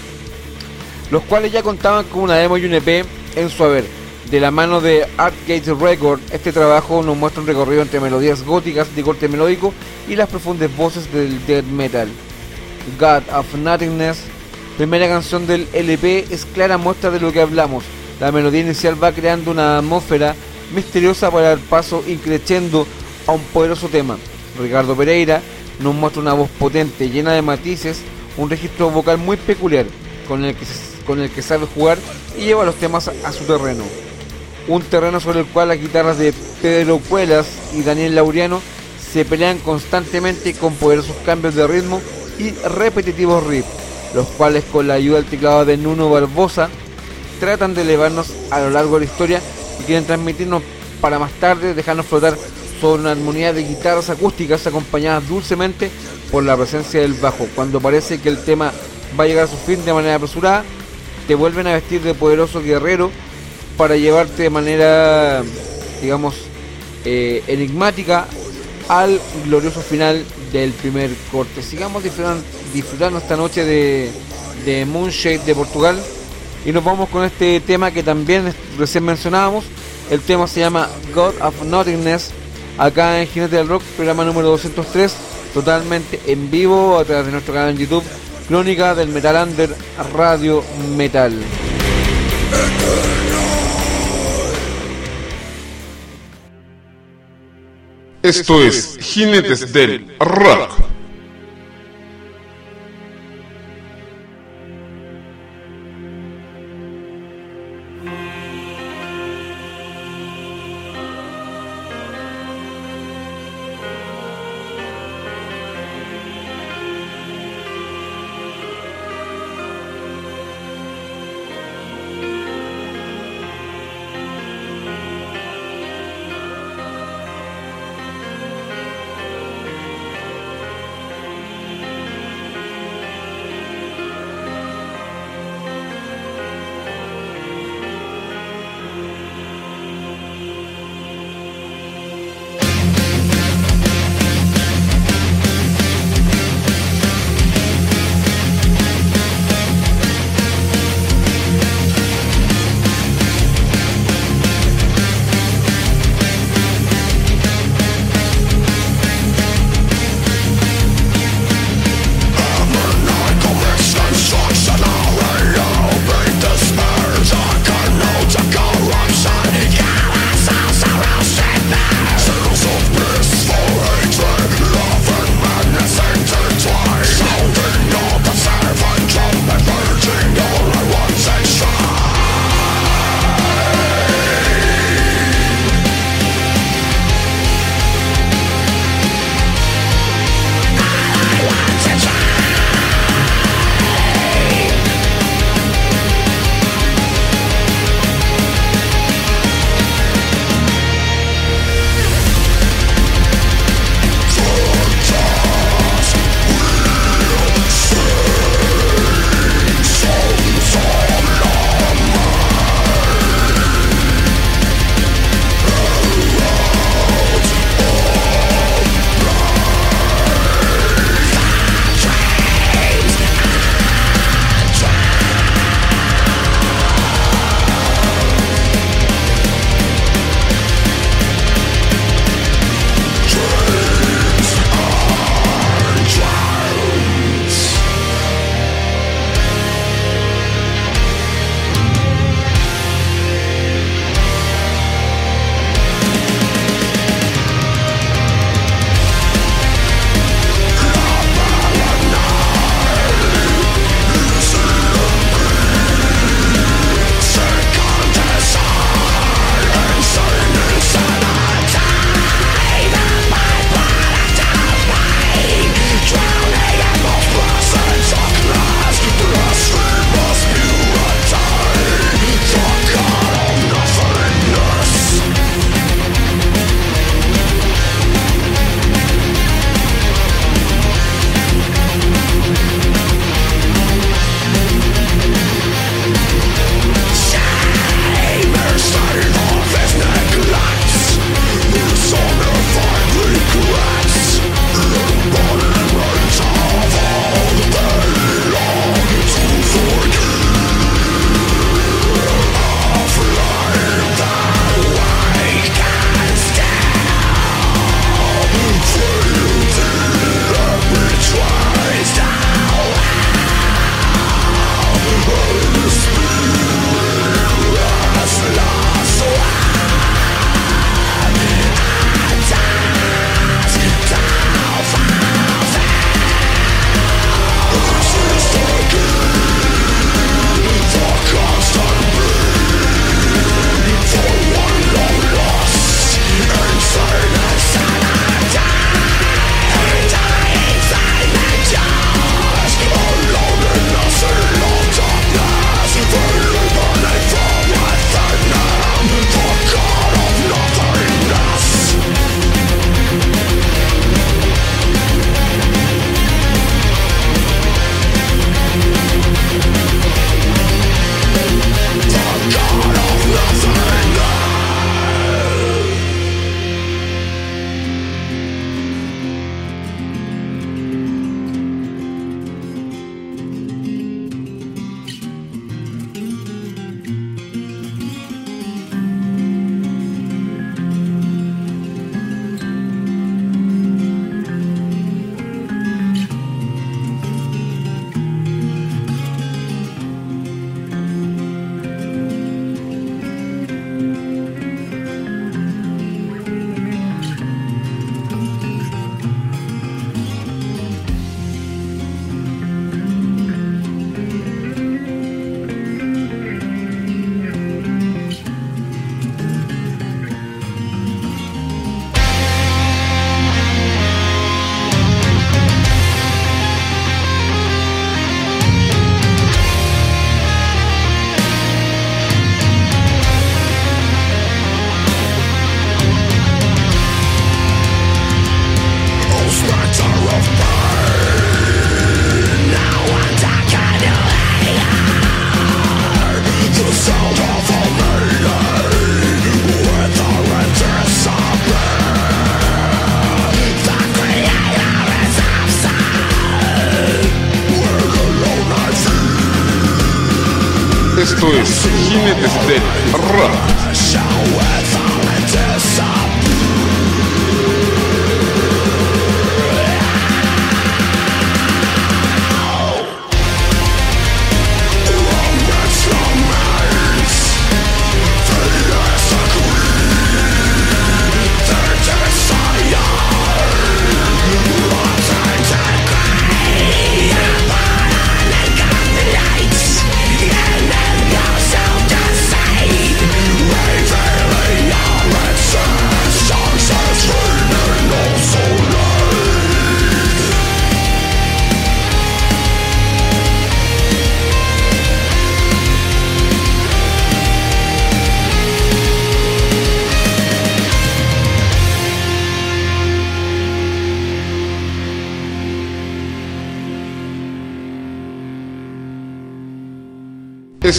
los cuales ya contaban con una demo y un EP en su haber. De la mano de Artgate Record, este trabajo nos muestra un recorrido entre melodías góticas de corte melódico y las profundas voces del death metal. God of Nothingness, primera canción del LP, es clara muestra de lo que hablamos. La melodía inicial va creando una atmósfera misteriosa para dar paso increciendo a un poderoso tema. Ricardo Pereira nos muestra una voz potente, llena de matices, un registro vocal muy peculiar, con el que, sabe jugar y lleva los temas a, a su terreno. Un terreno sobre el cual las guitarras de Pedro Cuelas y Daniel Laureano se pelean constantemente con poderosos cambios de ritmo y repetitivos riffs, los cuales con la ayuda del teclado de Nuno Barbosa tratan de elevarnos a lo largo de la historia y quieren transmitirnos para más tarde dejarnos flotar sobre una armonía de guitarras acústicas acompañadas dulcemente por la presencia del bajo. Cuando parece que el tema va a llegar a su fin de manera apresurada, te vuelven a vestir de poderoso guerrero para llevarte de manera, digamos, eh, enigmática al glorioso final del primer corte. Sigamos disfrutan- disfrutando esta noche de, de Moonshade de Portugal y nos vamos con este tema que también recién mencionábamos. El tema se llama God of Nothingness, acá en Jinete del Rock, programa número 203, totalmente en vivo a través de nuestro canal en YouTube, Crónica del Metal Under Radio Metal. Esto es Jinetes del Rock.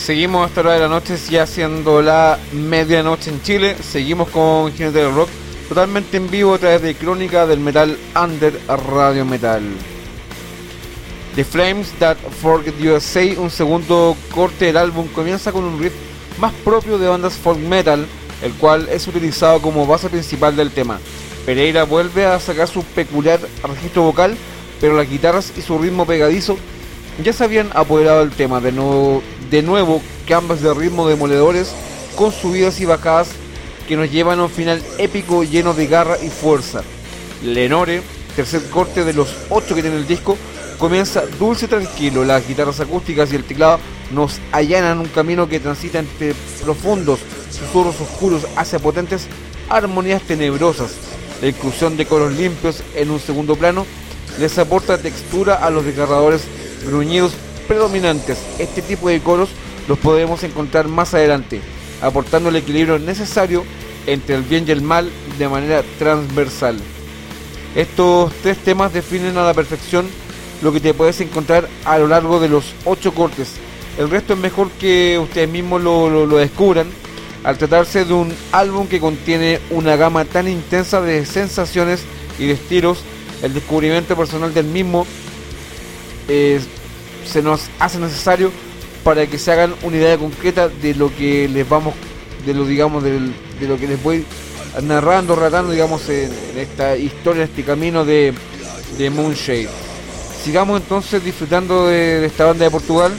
Seguimos hasta la hora de la noche, ya siendo la medianoche en Chile. Seguimos con Jinete del Rock, totalmente en vivo a través de Crónica del Metal Under Radio Metal. The Flames That Forget USA, un segundo corte del álbum, comienza con un riff más propio de bandas folk metal, el cual es utilizado como base principal del tema. Pereira vuelve a sacar su peculiar registro vocal, pero las guitarras y su ritmo pegadizo ya se habían apoderado del tema. De nuevo, de nuevo cambios de ritmo demoledores con subidas y bajadas que nos llevan a un final épico lleno de garra y fuerza. Lenore, tercer corte de los ocho que tiene el disco, comienza dulce y tranquilo. Las guitarras acústicas y el teclado nos allanan un camino que transita entre profundos susurros oscuros hacia potentes armonías tenebrosas. La inclusión de coros limpios en un segundo plano les aporta textura a los desgarradores gruñidos predominantes. Este tipo de coros los podemos encontrar más adelante, aportando el equilibrio necesario entre el bien y el mal de manera transversal. Estos tres temas definen a la perfección lo que te puedes encontrar a lo largo de los ocho cortes. El resto es mejor que ustedes mismos lo, descubran al tratarse de un álbum que contiene una gama tan intensa de sensaciones y de estilos. El descubrimiento personal del mismo eh, se nos hace necesario para que se hagan una idea concreta de lo que les vamos, de lo digamos, de lo que les voy narrando, relatando, digamos, en, esta historia, en este camino de, de Moonshade. Sigamos entonces disfrutando de, esta banda de Portugal.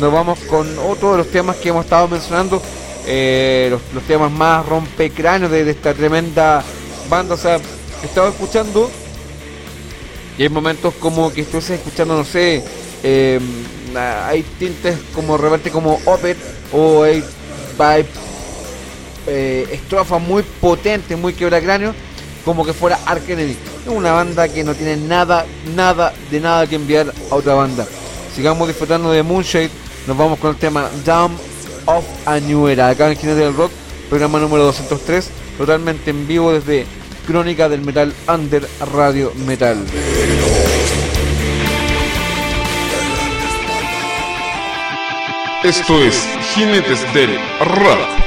Nos vamos con otro los temas que hemos estado mencionando, eh, los, temas más rompecráneos de, de esta tremenda banda. O sea, he estado escuchando y hay momentos como que estuviese escuchando, no sé, na- hay tintes como de repente como Opet o hay, hay eh, estrofas muy potentes, muy quebracráneos, como que fuera Ark Kennedy. Es una banda que no tiene nada, nada, de nada que enviar a otra banda. Sigamos disfrutando de Moonshade, nos vamos con el tema Down of a New Era, acá en Jinete del Rock, programa número 203, totalmente en vivo desde Crónica del Metal Under Radio Metal. Esto es Jinetes del Rock.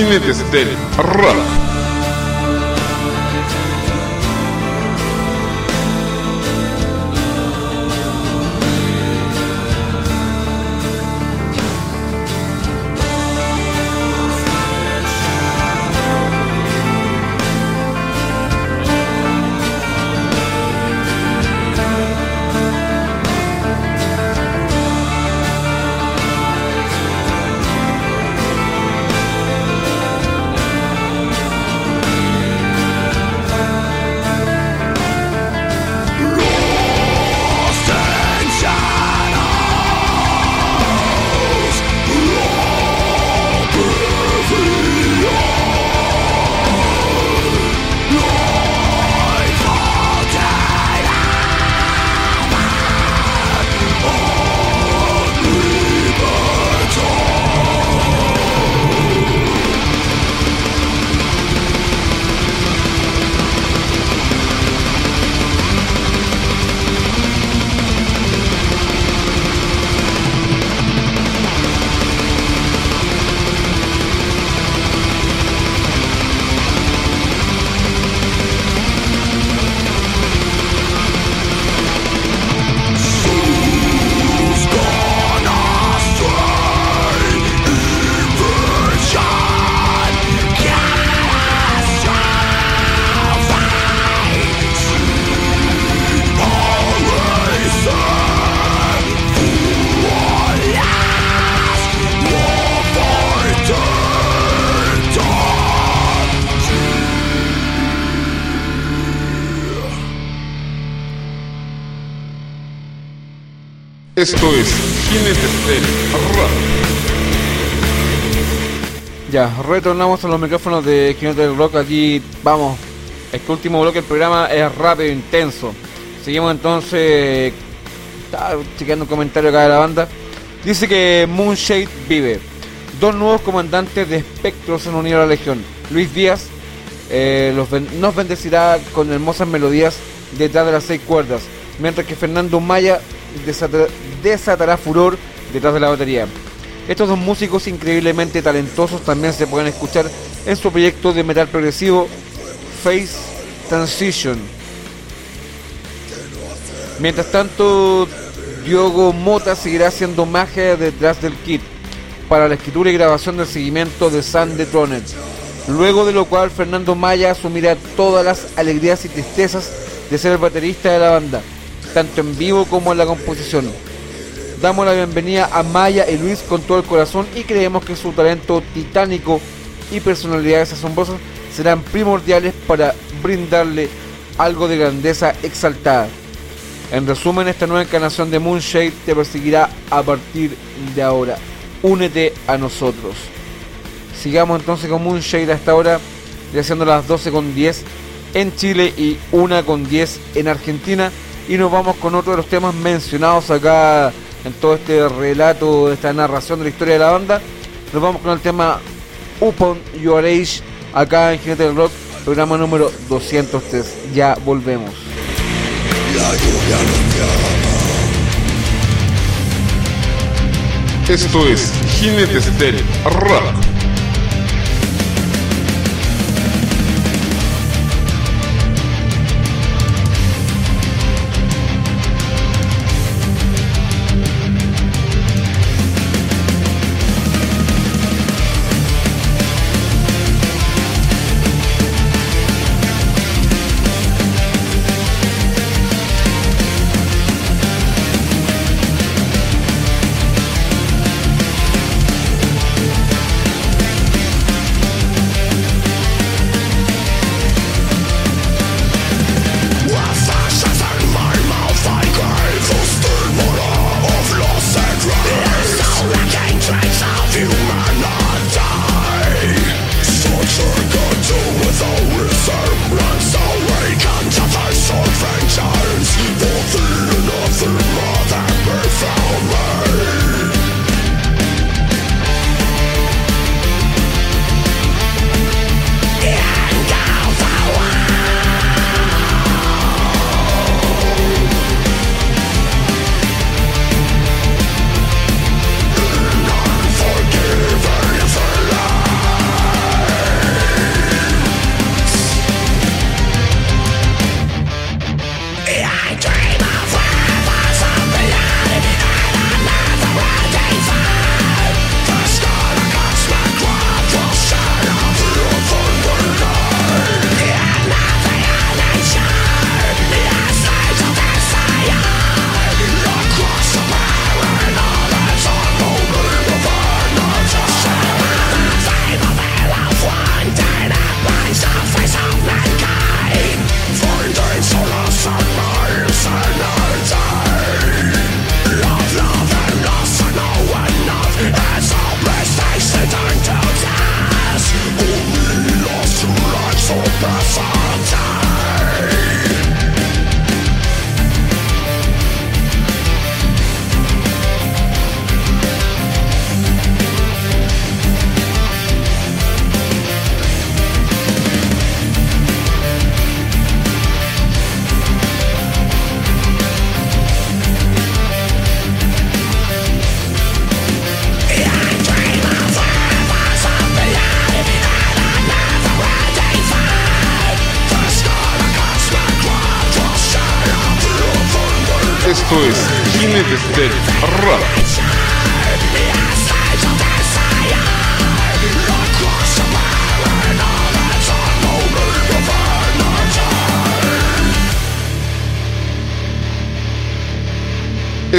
Es Jinetes Esto es Jinetes del. Ya, retornamos a los micrófonos de Jinete del Rock. Aquí vamos. Este último bloque del programa es rápido intenso. Seguimos entonces. Estaba chequeando un comentario acá de la banda. Dice que Moonshade vive. Dos nuevos comandantes de espectros han unido a la Legión. Luis Díaz eh, los ben- nos bendecirá con hermosas melodías detrás de las seis cuerdas. Mientras que Fernando Maya desata- desatará furor detrás de la batería. Estos dos músicos increíblemente talentosos también se pueden escuchar en su proyecto de metal progresivo Face Transition. Mientras tanto, Diogo Mota seguirá haciendo magia detrás del kit para la escritura y grabación del seguimiento de Sun the Throne. Luego de lo cual Fernando Maya asumirá todas las alegrías y tristezas de ser el baterista de la banda, tanto en vivo como en la composición. Damos la bienvenida a Maya y Luis con todo el corazón y creemos que su talento titánico y personalidades asombrosas serán primordiales para brindarle algo de grandeza exaltada. En resumen, esta nueva encarnación de Moonshade te perseguirá a partir de ahora. Únete a nosotros. Sigamos entonces con Moonshade hasta ahora, ya siendo las 12 con 10 en Chile y 1 con 10 en Argentina. Y nos vamos con otro de los temas mencionados acá en todo este relato, esta narración de la historia de la banda. Nos vamos con el tema Upon Your Age, acá en Jinete del Rock, programa número 203. Ya volvemos. Esto es Jinetes del Rock.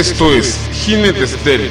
Esto es Jinetes del.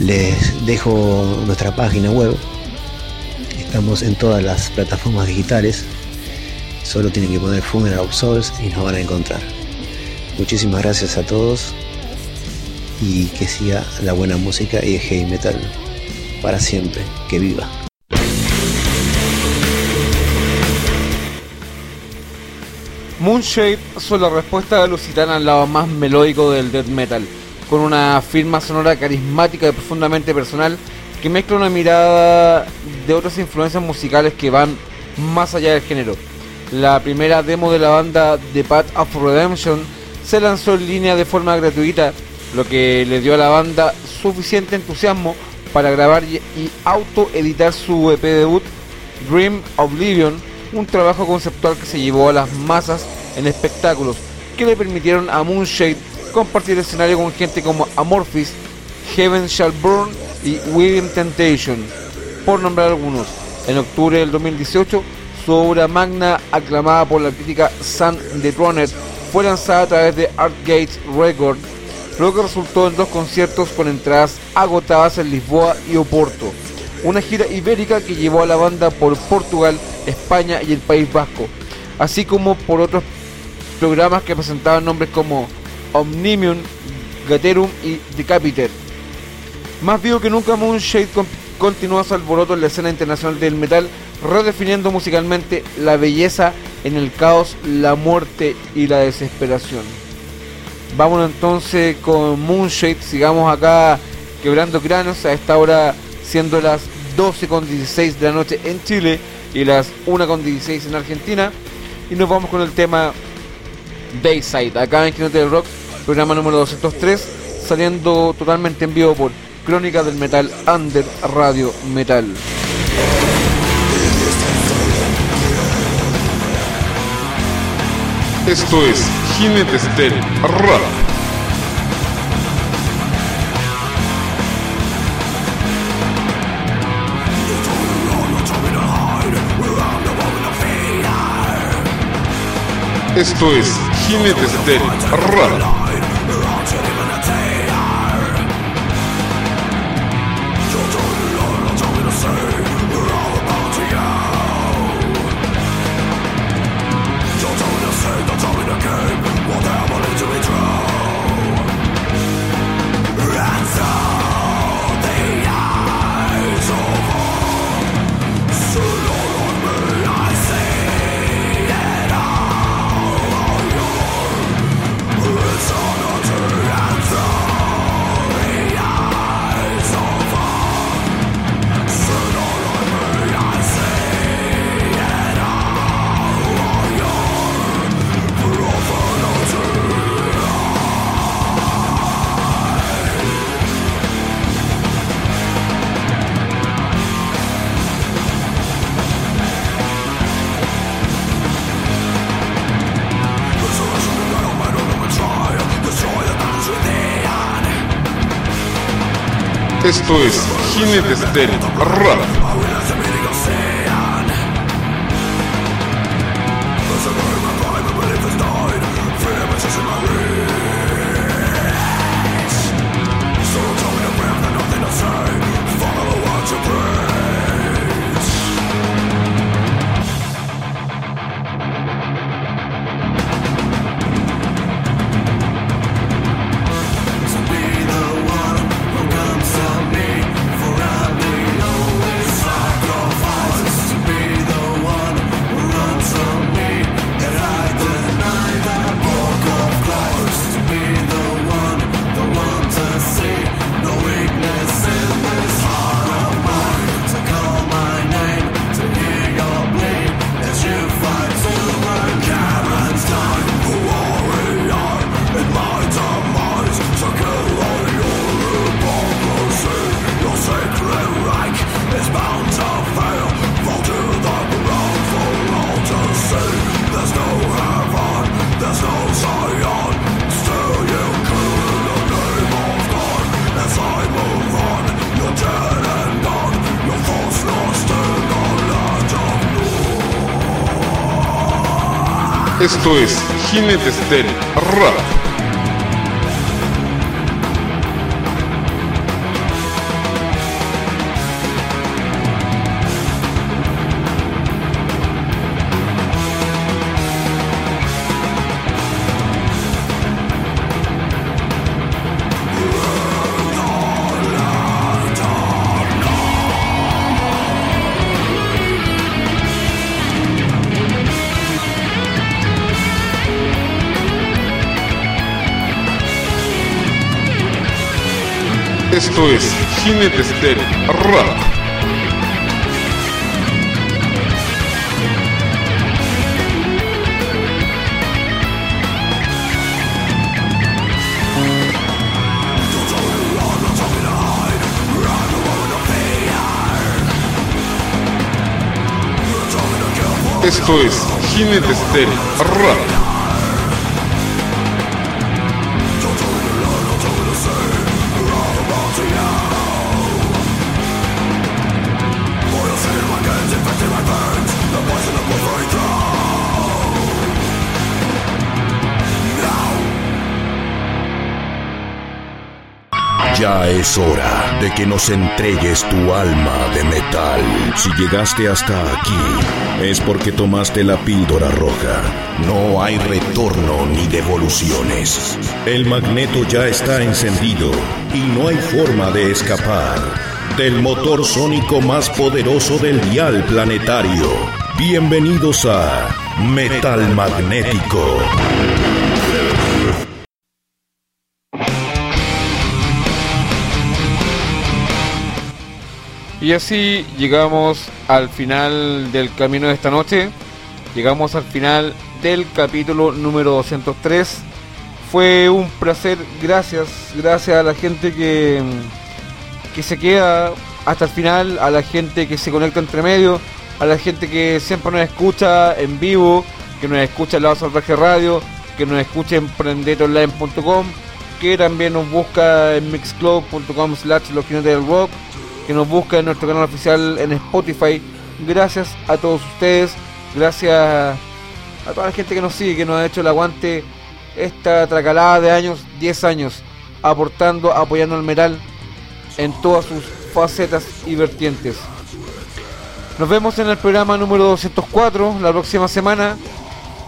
Les dejo nuestra página web. Estamos en todas las plataformas digitales. Solo tienen que poner Funeral of Souls y nos van a encontrar. Muchísimas gracias a todos y que siga la buena música y el heavy metal para siempre. Que viva. Moonshade son la respuesta de Lusitana al lado más melódico del death metal, con una firma sonora carismática y profundamente personal que mezcla una mirada de otras influencias musicales que van más allá del género. La primera demo de la banda The Path of Redemption se lanzó en línea de forma gratuita, lo que le dio a la banda suficiente entusiasmo para grabar y, auto-editar su EP debut, Dream Oblivion, un trabajo conceptual que se llevó a las masas en espectáculos que le permitieron a Moonshade compartir escenario con gente como Amorphis, Heaven Shall Burn y William Temptation, por nombrar algunos. En octubre del 2018, su obra magna, aclamada por la crítica Sun the Runner, fue lanzada a través de Artgate Records, lo que resultó en dos conciertos con entradas agotadas en Lisboa y Oporto. Una gira ibérica que llevó a la banda por Portugal, España y el País Vasco, así como por otros programas que presentaban nombres como Omnimium, Gaterum y Decapiter. Más vivo que nunca, Moonshade con- continúa su alboroto en la escena internacional del metal redefiniendo musicalmente la belleza en el caos, la muerte y la desesperación. Vámonos entonces con Moonshade, sigamos acá quebrando cráneos a esta hora siendo las 12.16 de la noche en Chile y las 1.16 en Argentina. Y nos vamos con el tema Dayside, acá en Jinete Rock, programa número 203, saliendo totalmente en vivo por Crónica del Metal Under Radio Metal. Esto es Jinetes del Rock. Esto es Jinetes del Rock. Esto es Jinetes del Rock. Esto es Jinetes del Esto es Jinetes del Rock. Esto es Jinetes del Rock. Ya es hora de que nos entregues tu alma de metal. Si llegaste hasta aquí, es porque tomaste la píldora roja. No hay retorno ni devoluciones. El magneto ya está encendido y no hay forma de escapar. desde el motor sónico más poderoso del dial planetario. Bienvenidos a Metal Magnético. Y así llegamos al final del camino de esta noche. Llegamos al final del capítulo número 203. Fue un placer, gracias, gracias a la gente que, que se queda hasta el final, a la gente que se conecta entre medio, a la gente que siempre nos escucha en vivo, que nos escucha en la Salvaje Radio, que nos escucha en prendetonline.com, que también nos busca en mixclub.com slash los del rock, que nos busca en nuestro canal oficial en Spotify. Gracias a todos ustedes, gracias a toda la gente que nos sigue, que nos ha hecho el aguante esta tracalada de años, 10 años, aportando, apoyando al metal en todas sus facetas y vertientes. Nos vemos en el programa número 204 la próxima semana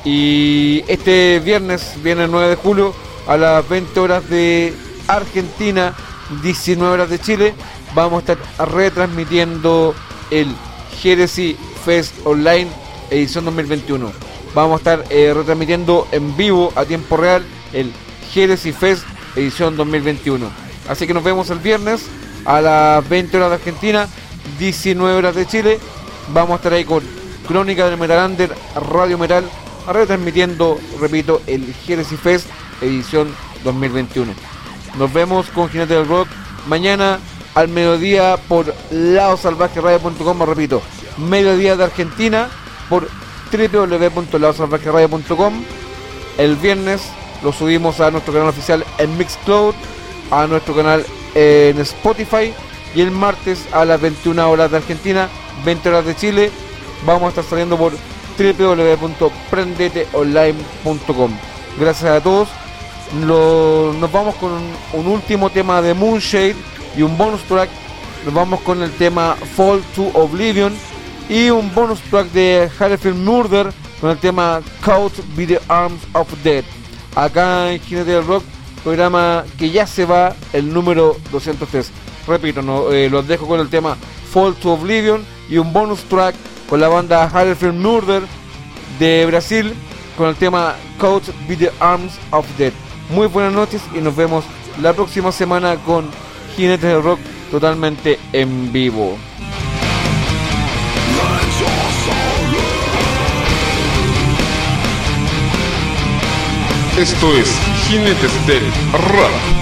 y este viernes, viernes 9 de julio, a las 20 horas de Argentina, 19 horas de Chile, vamos a estar retransmitiendo el Heresy Fest Online edición 2021. Vamos a estar eh, retransmitiendo en vivo a tiempo real el Heresy Fest edición 2021. Así que nos vemos el viernes a las 20 horas de Argentina, 19 horas de Chile. Vamos a estar ahí con Crónica del Metal Under, Radio Metal, retransmitiendo, repito, el Heresy Fest edición 2021. Nos vemos con Jinete del Rock mañana al mediodía por laosalvajeradio.com, repito, mediodía de Argentina por www.laosalvajeradio.com. El viernes lo subimos a nuestro canal oficial en Mixcloud, a nuestro canal en Spotify y el martes a las 21 horas de Argentina, 20 horas de Chile, vamos a estar saliendo por www.prendeteonline.com. Gracias a todos. Nos vamos con un último tema de Moonshade y un bonus track. Nos vamos con el tema Fall to Oblivion y un bonus track de Halloween Murder con el tema Caught by the Arms of Death. Acá en Jinete del Rock, programa que ya se va el número 203. Repito, no, eh, los dejo con el tema Fall to Oblivion y un bonus track con la banda Halloween Murder de Brasil con el tema Caught by the Arms of Death. Muy buenas noches y nos vemos la próxima semana con Jinetes del Rock totalmente en vivo. Esto es Jinetes del Rock.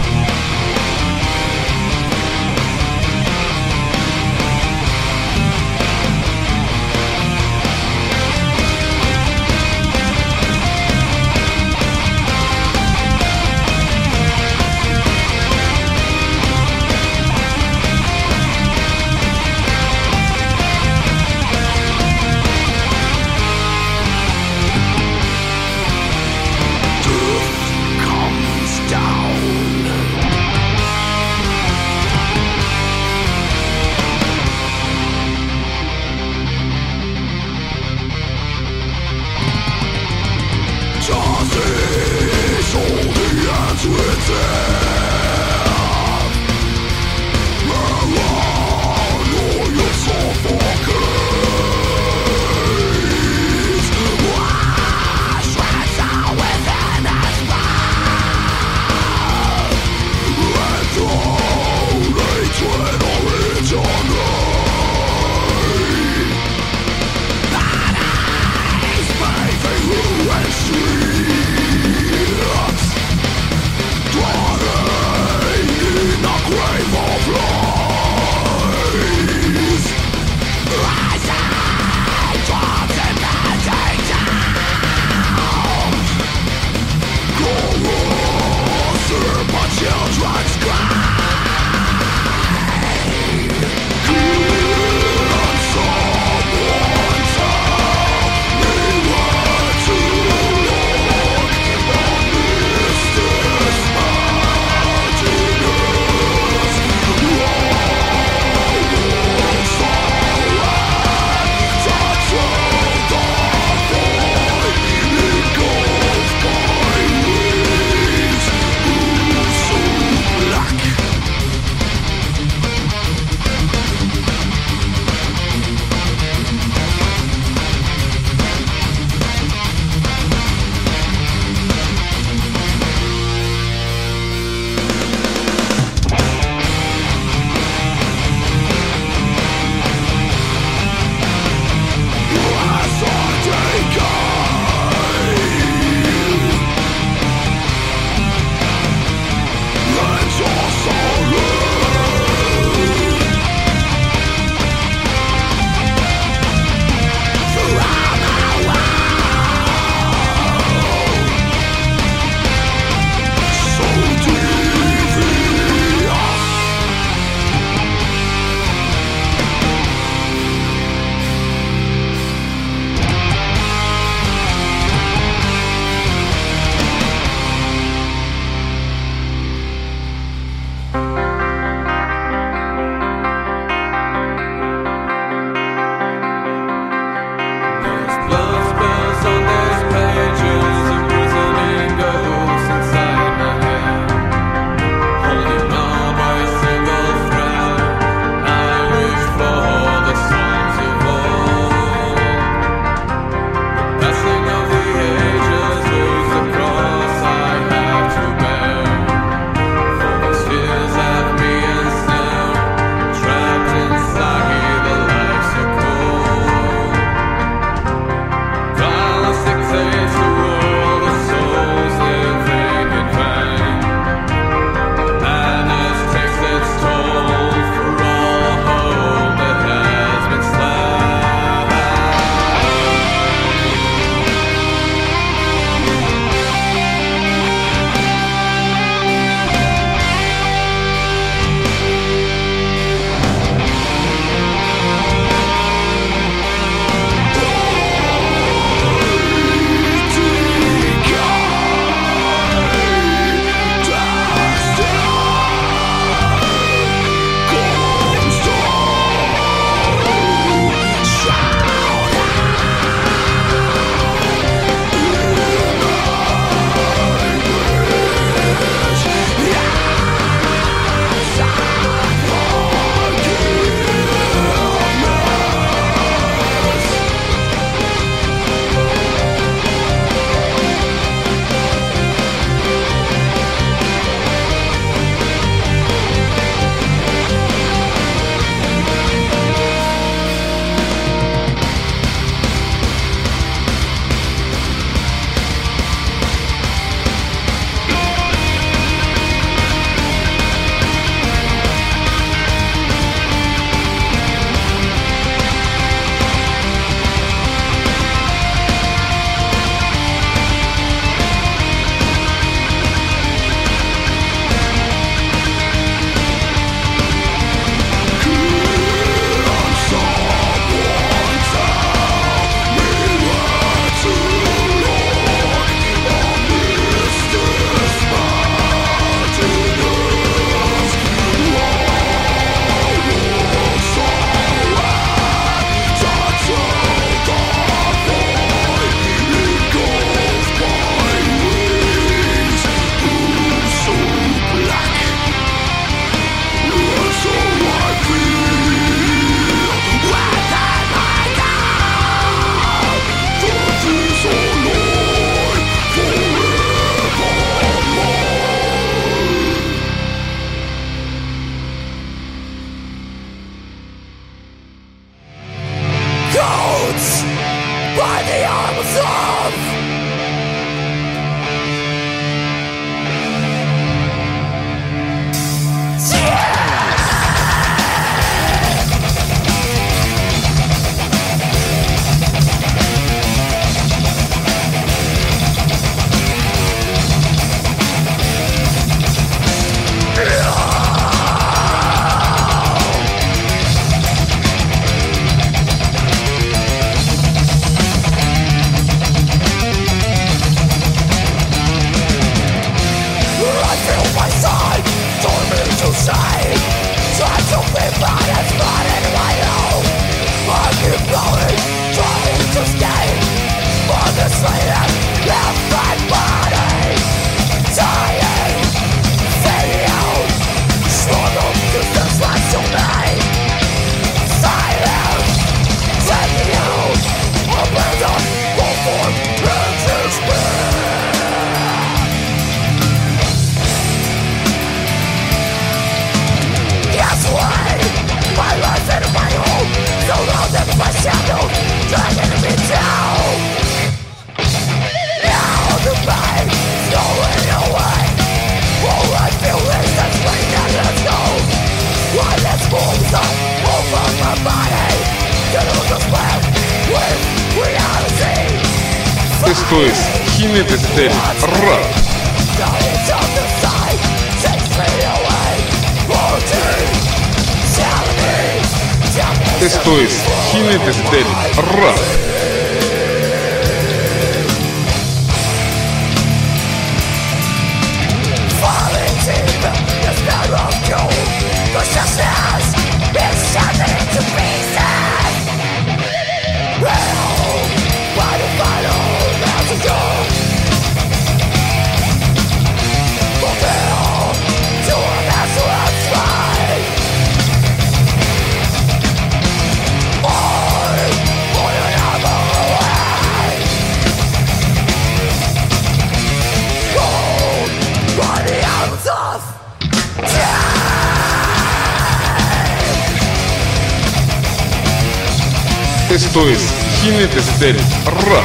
Esto es Jinetes del Rap.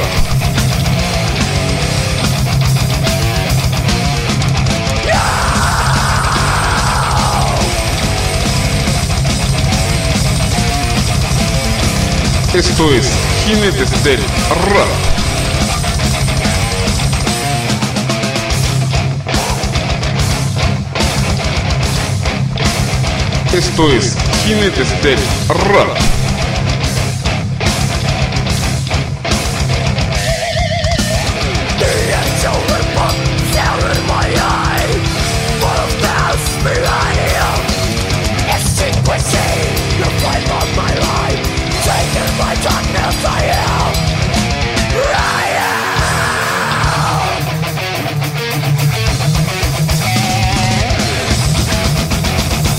Esto es Jinetes del Rap. Esto es Jinetes del Rap.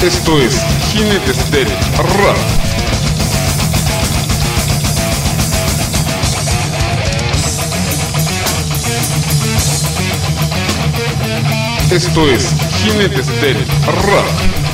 Esto es Jinetes del Rap. Esto es Jinetes del Rap.